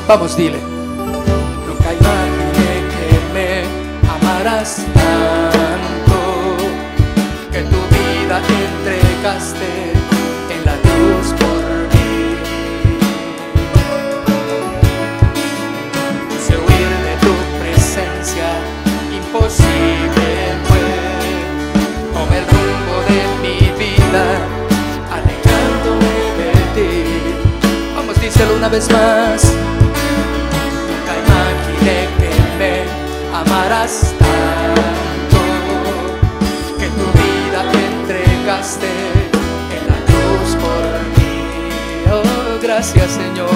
Vamos, dile. Nunca imaginé que me amarás tanto, que tu vida entregaste en la cruz por mí. Quise huir de tu presencia, imposible fue. Tomé el rumbo de mi vida, díselo una vez más. Amarás tanto, que tu vida te entregaste en la cruz por mí. Oh, gracias Señor.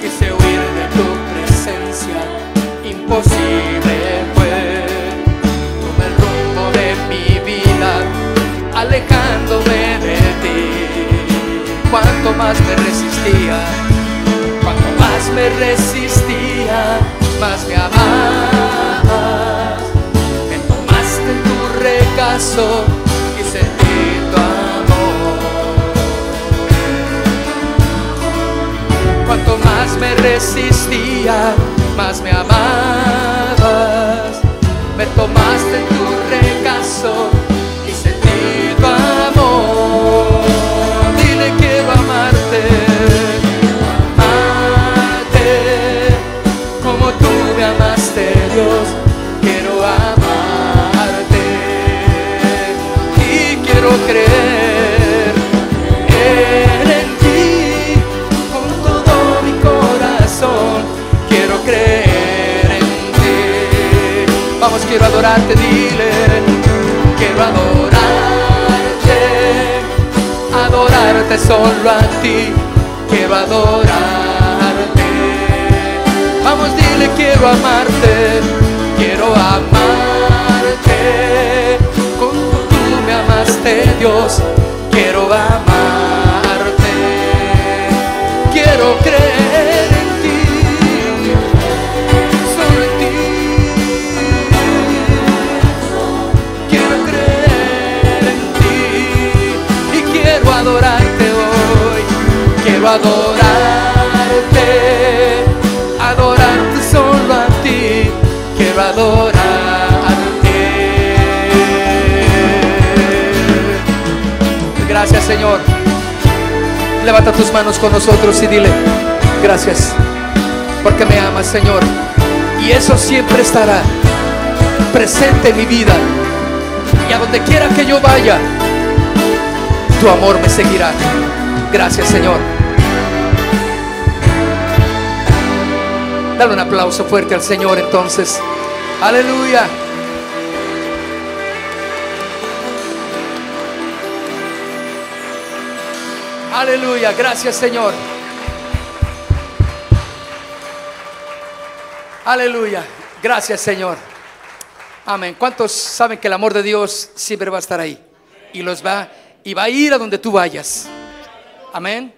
Quise huir de tu presencia, imposible fue. Tomé el rumbo de mi vida, alejándome de ti. Cuanto más me resistía, cuanto más me resistía, más me amabas. Me tomaste tu regazo y sentí tu amor. Cuanto más me resistía, más me amabas. Me tomaste tu regazo quiero adorarte, dile. Quiero adorarte, adorarte solo a ti. Quiero adorarte. Vamos, dile, quiero amarte, quiero amarte. Como tú me amaste, Dios, quiero amarte. Gracias Señor. Levanta tus manos con nosotros y dile, gracias, porque me amas Señor. Y eso siempre estará. presente en mi vida. Y a donde quiera que yo vaya, tu amor me seguirá. Gracias Señor. Dale un aplauso fuerte al Señor entonces. Aleluya. Aleluya. Gracias Señor. Aleluya. Gracias Señor. Amén. ¿Cuántos saben que el amor de Dios siempre va a estar ahí? Y los va y va a ir a donde tú vayas. Amén.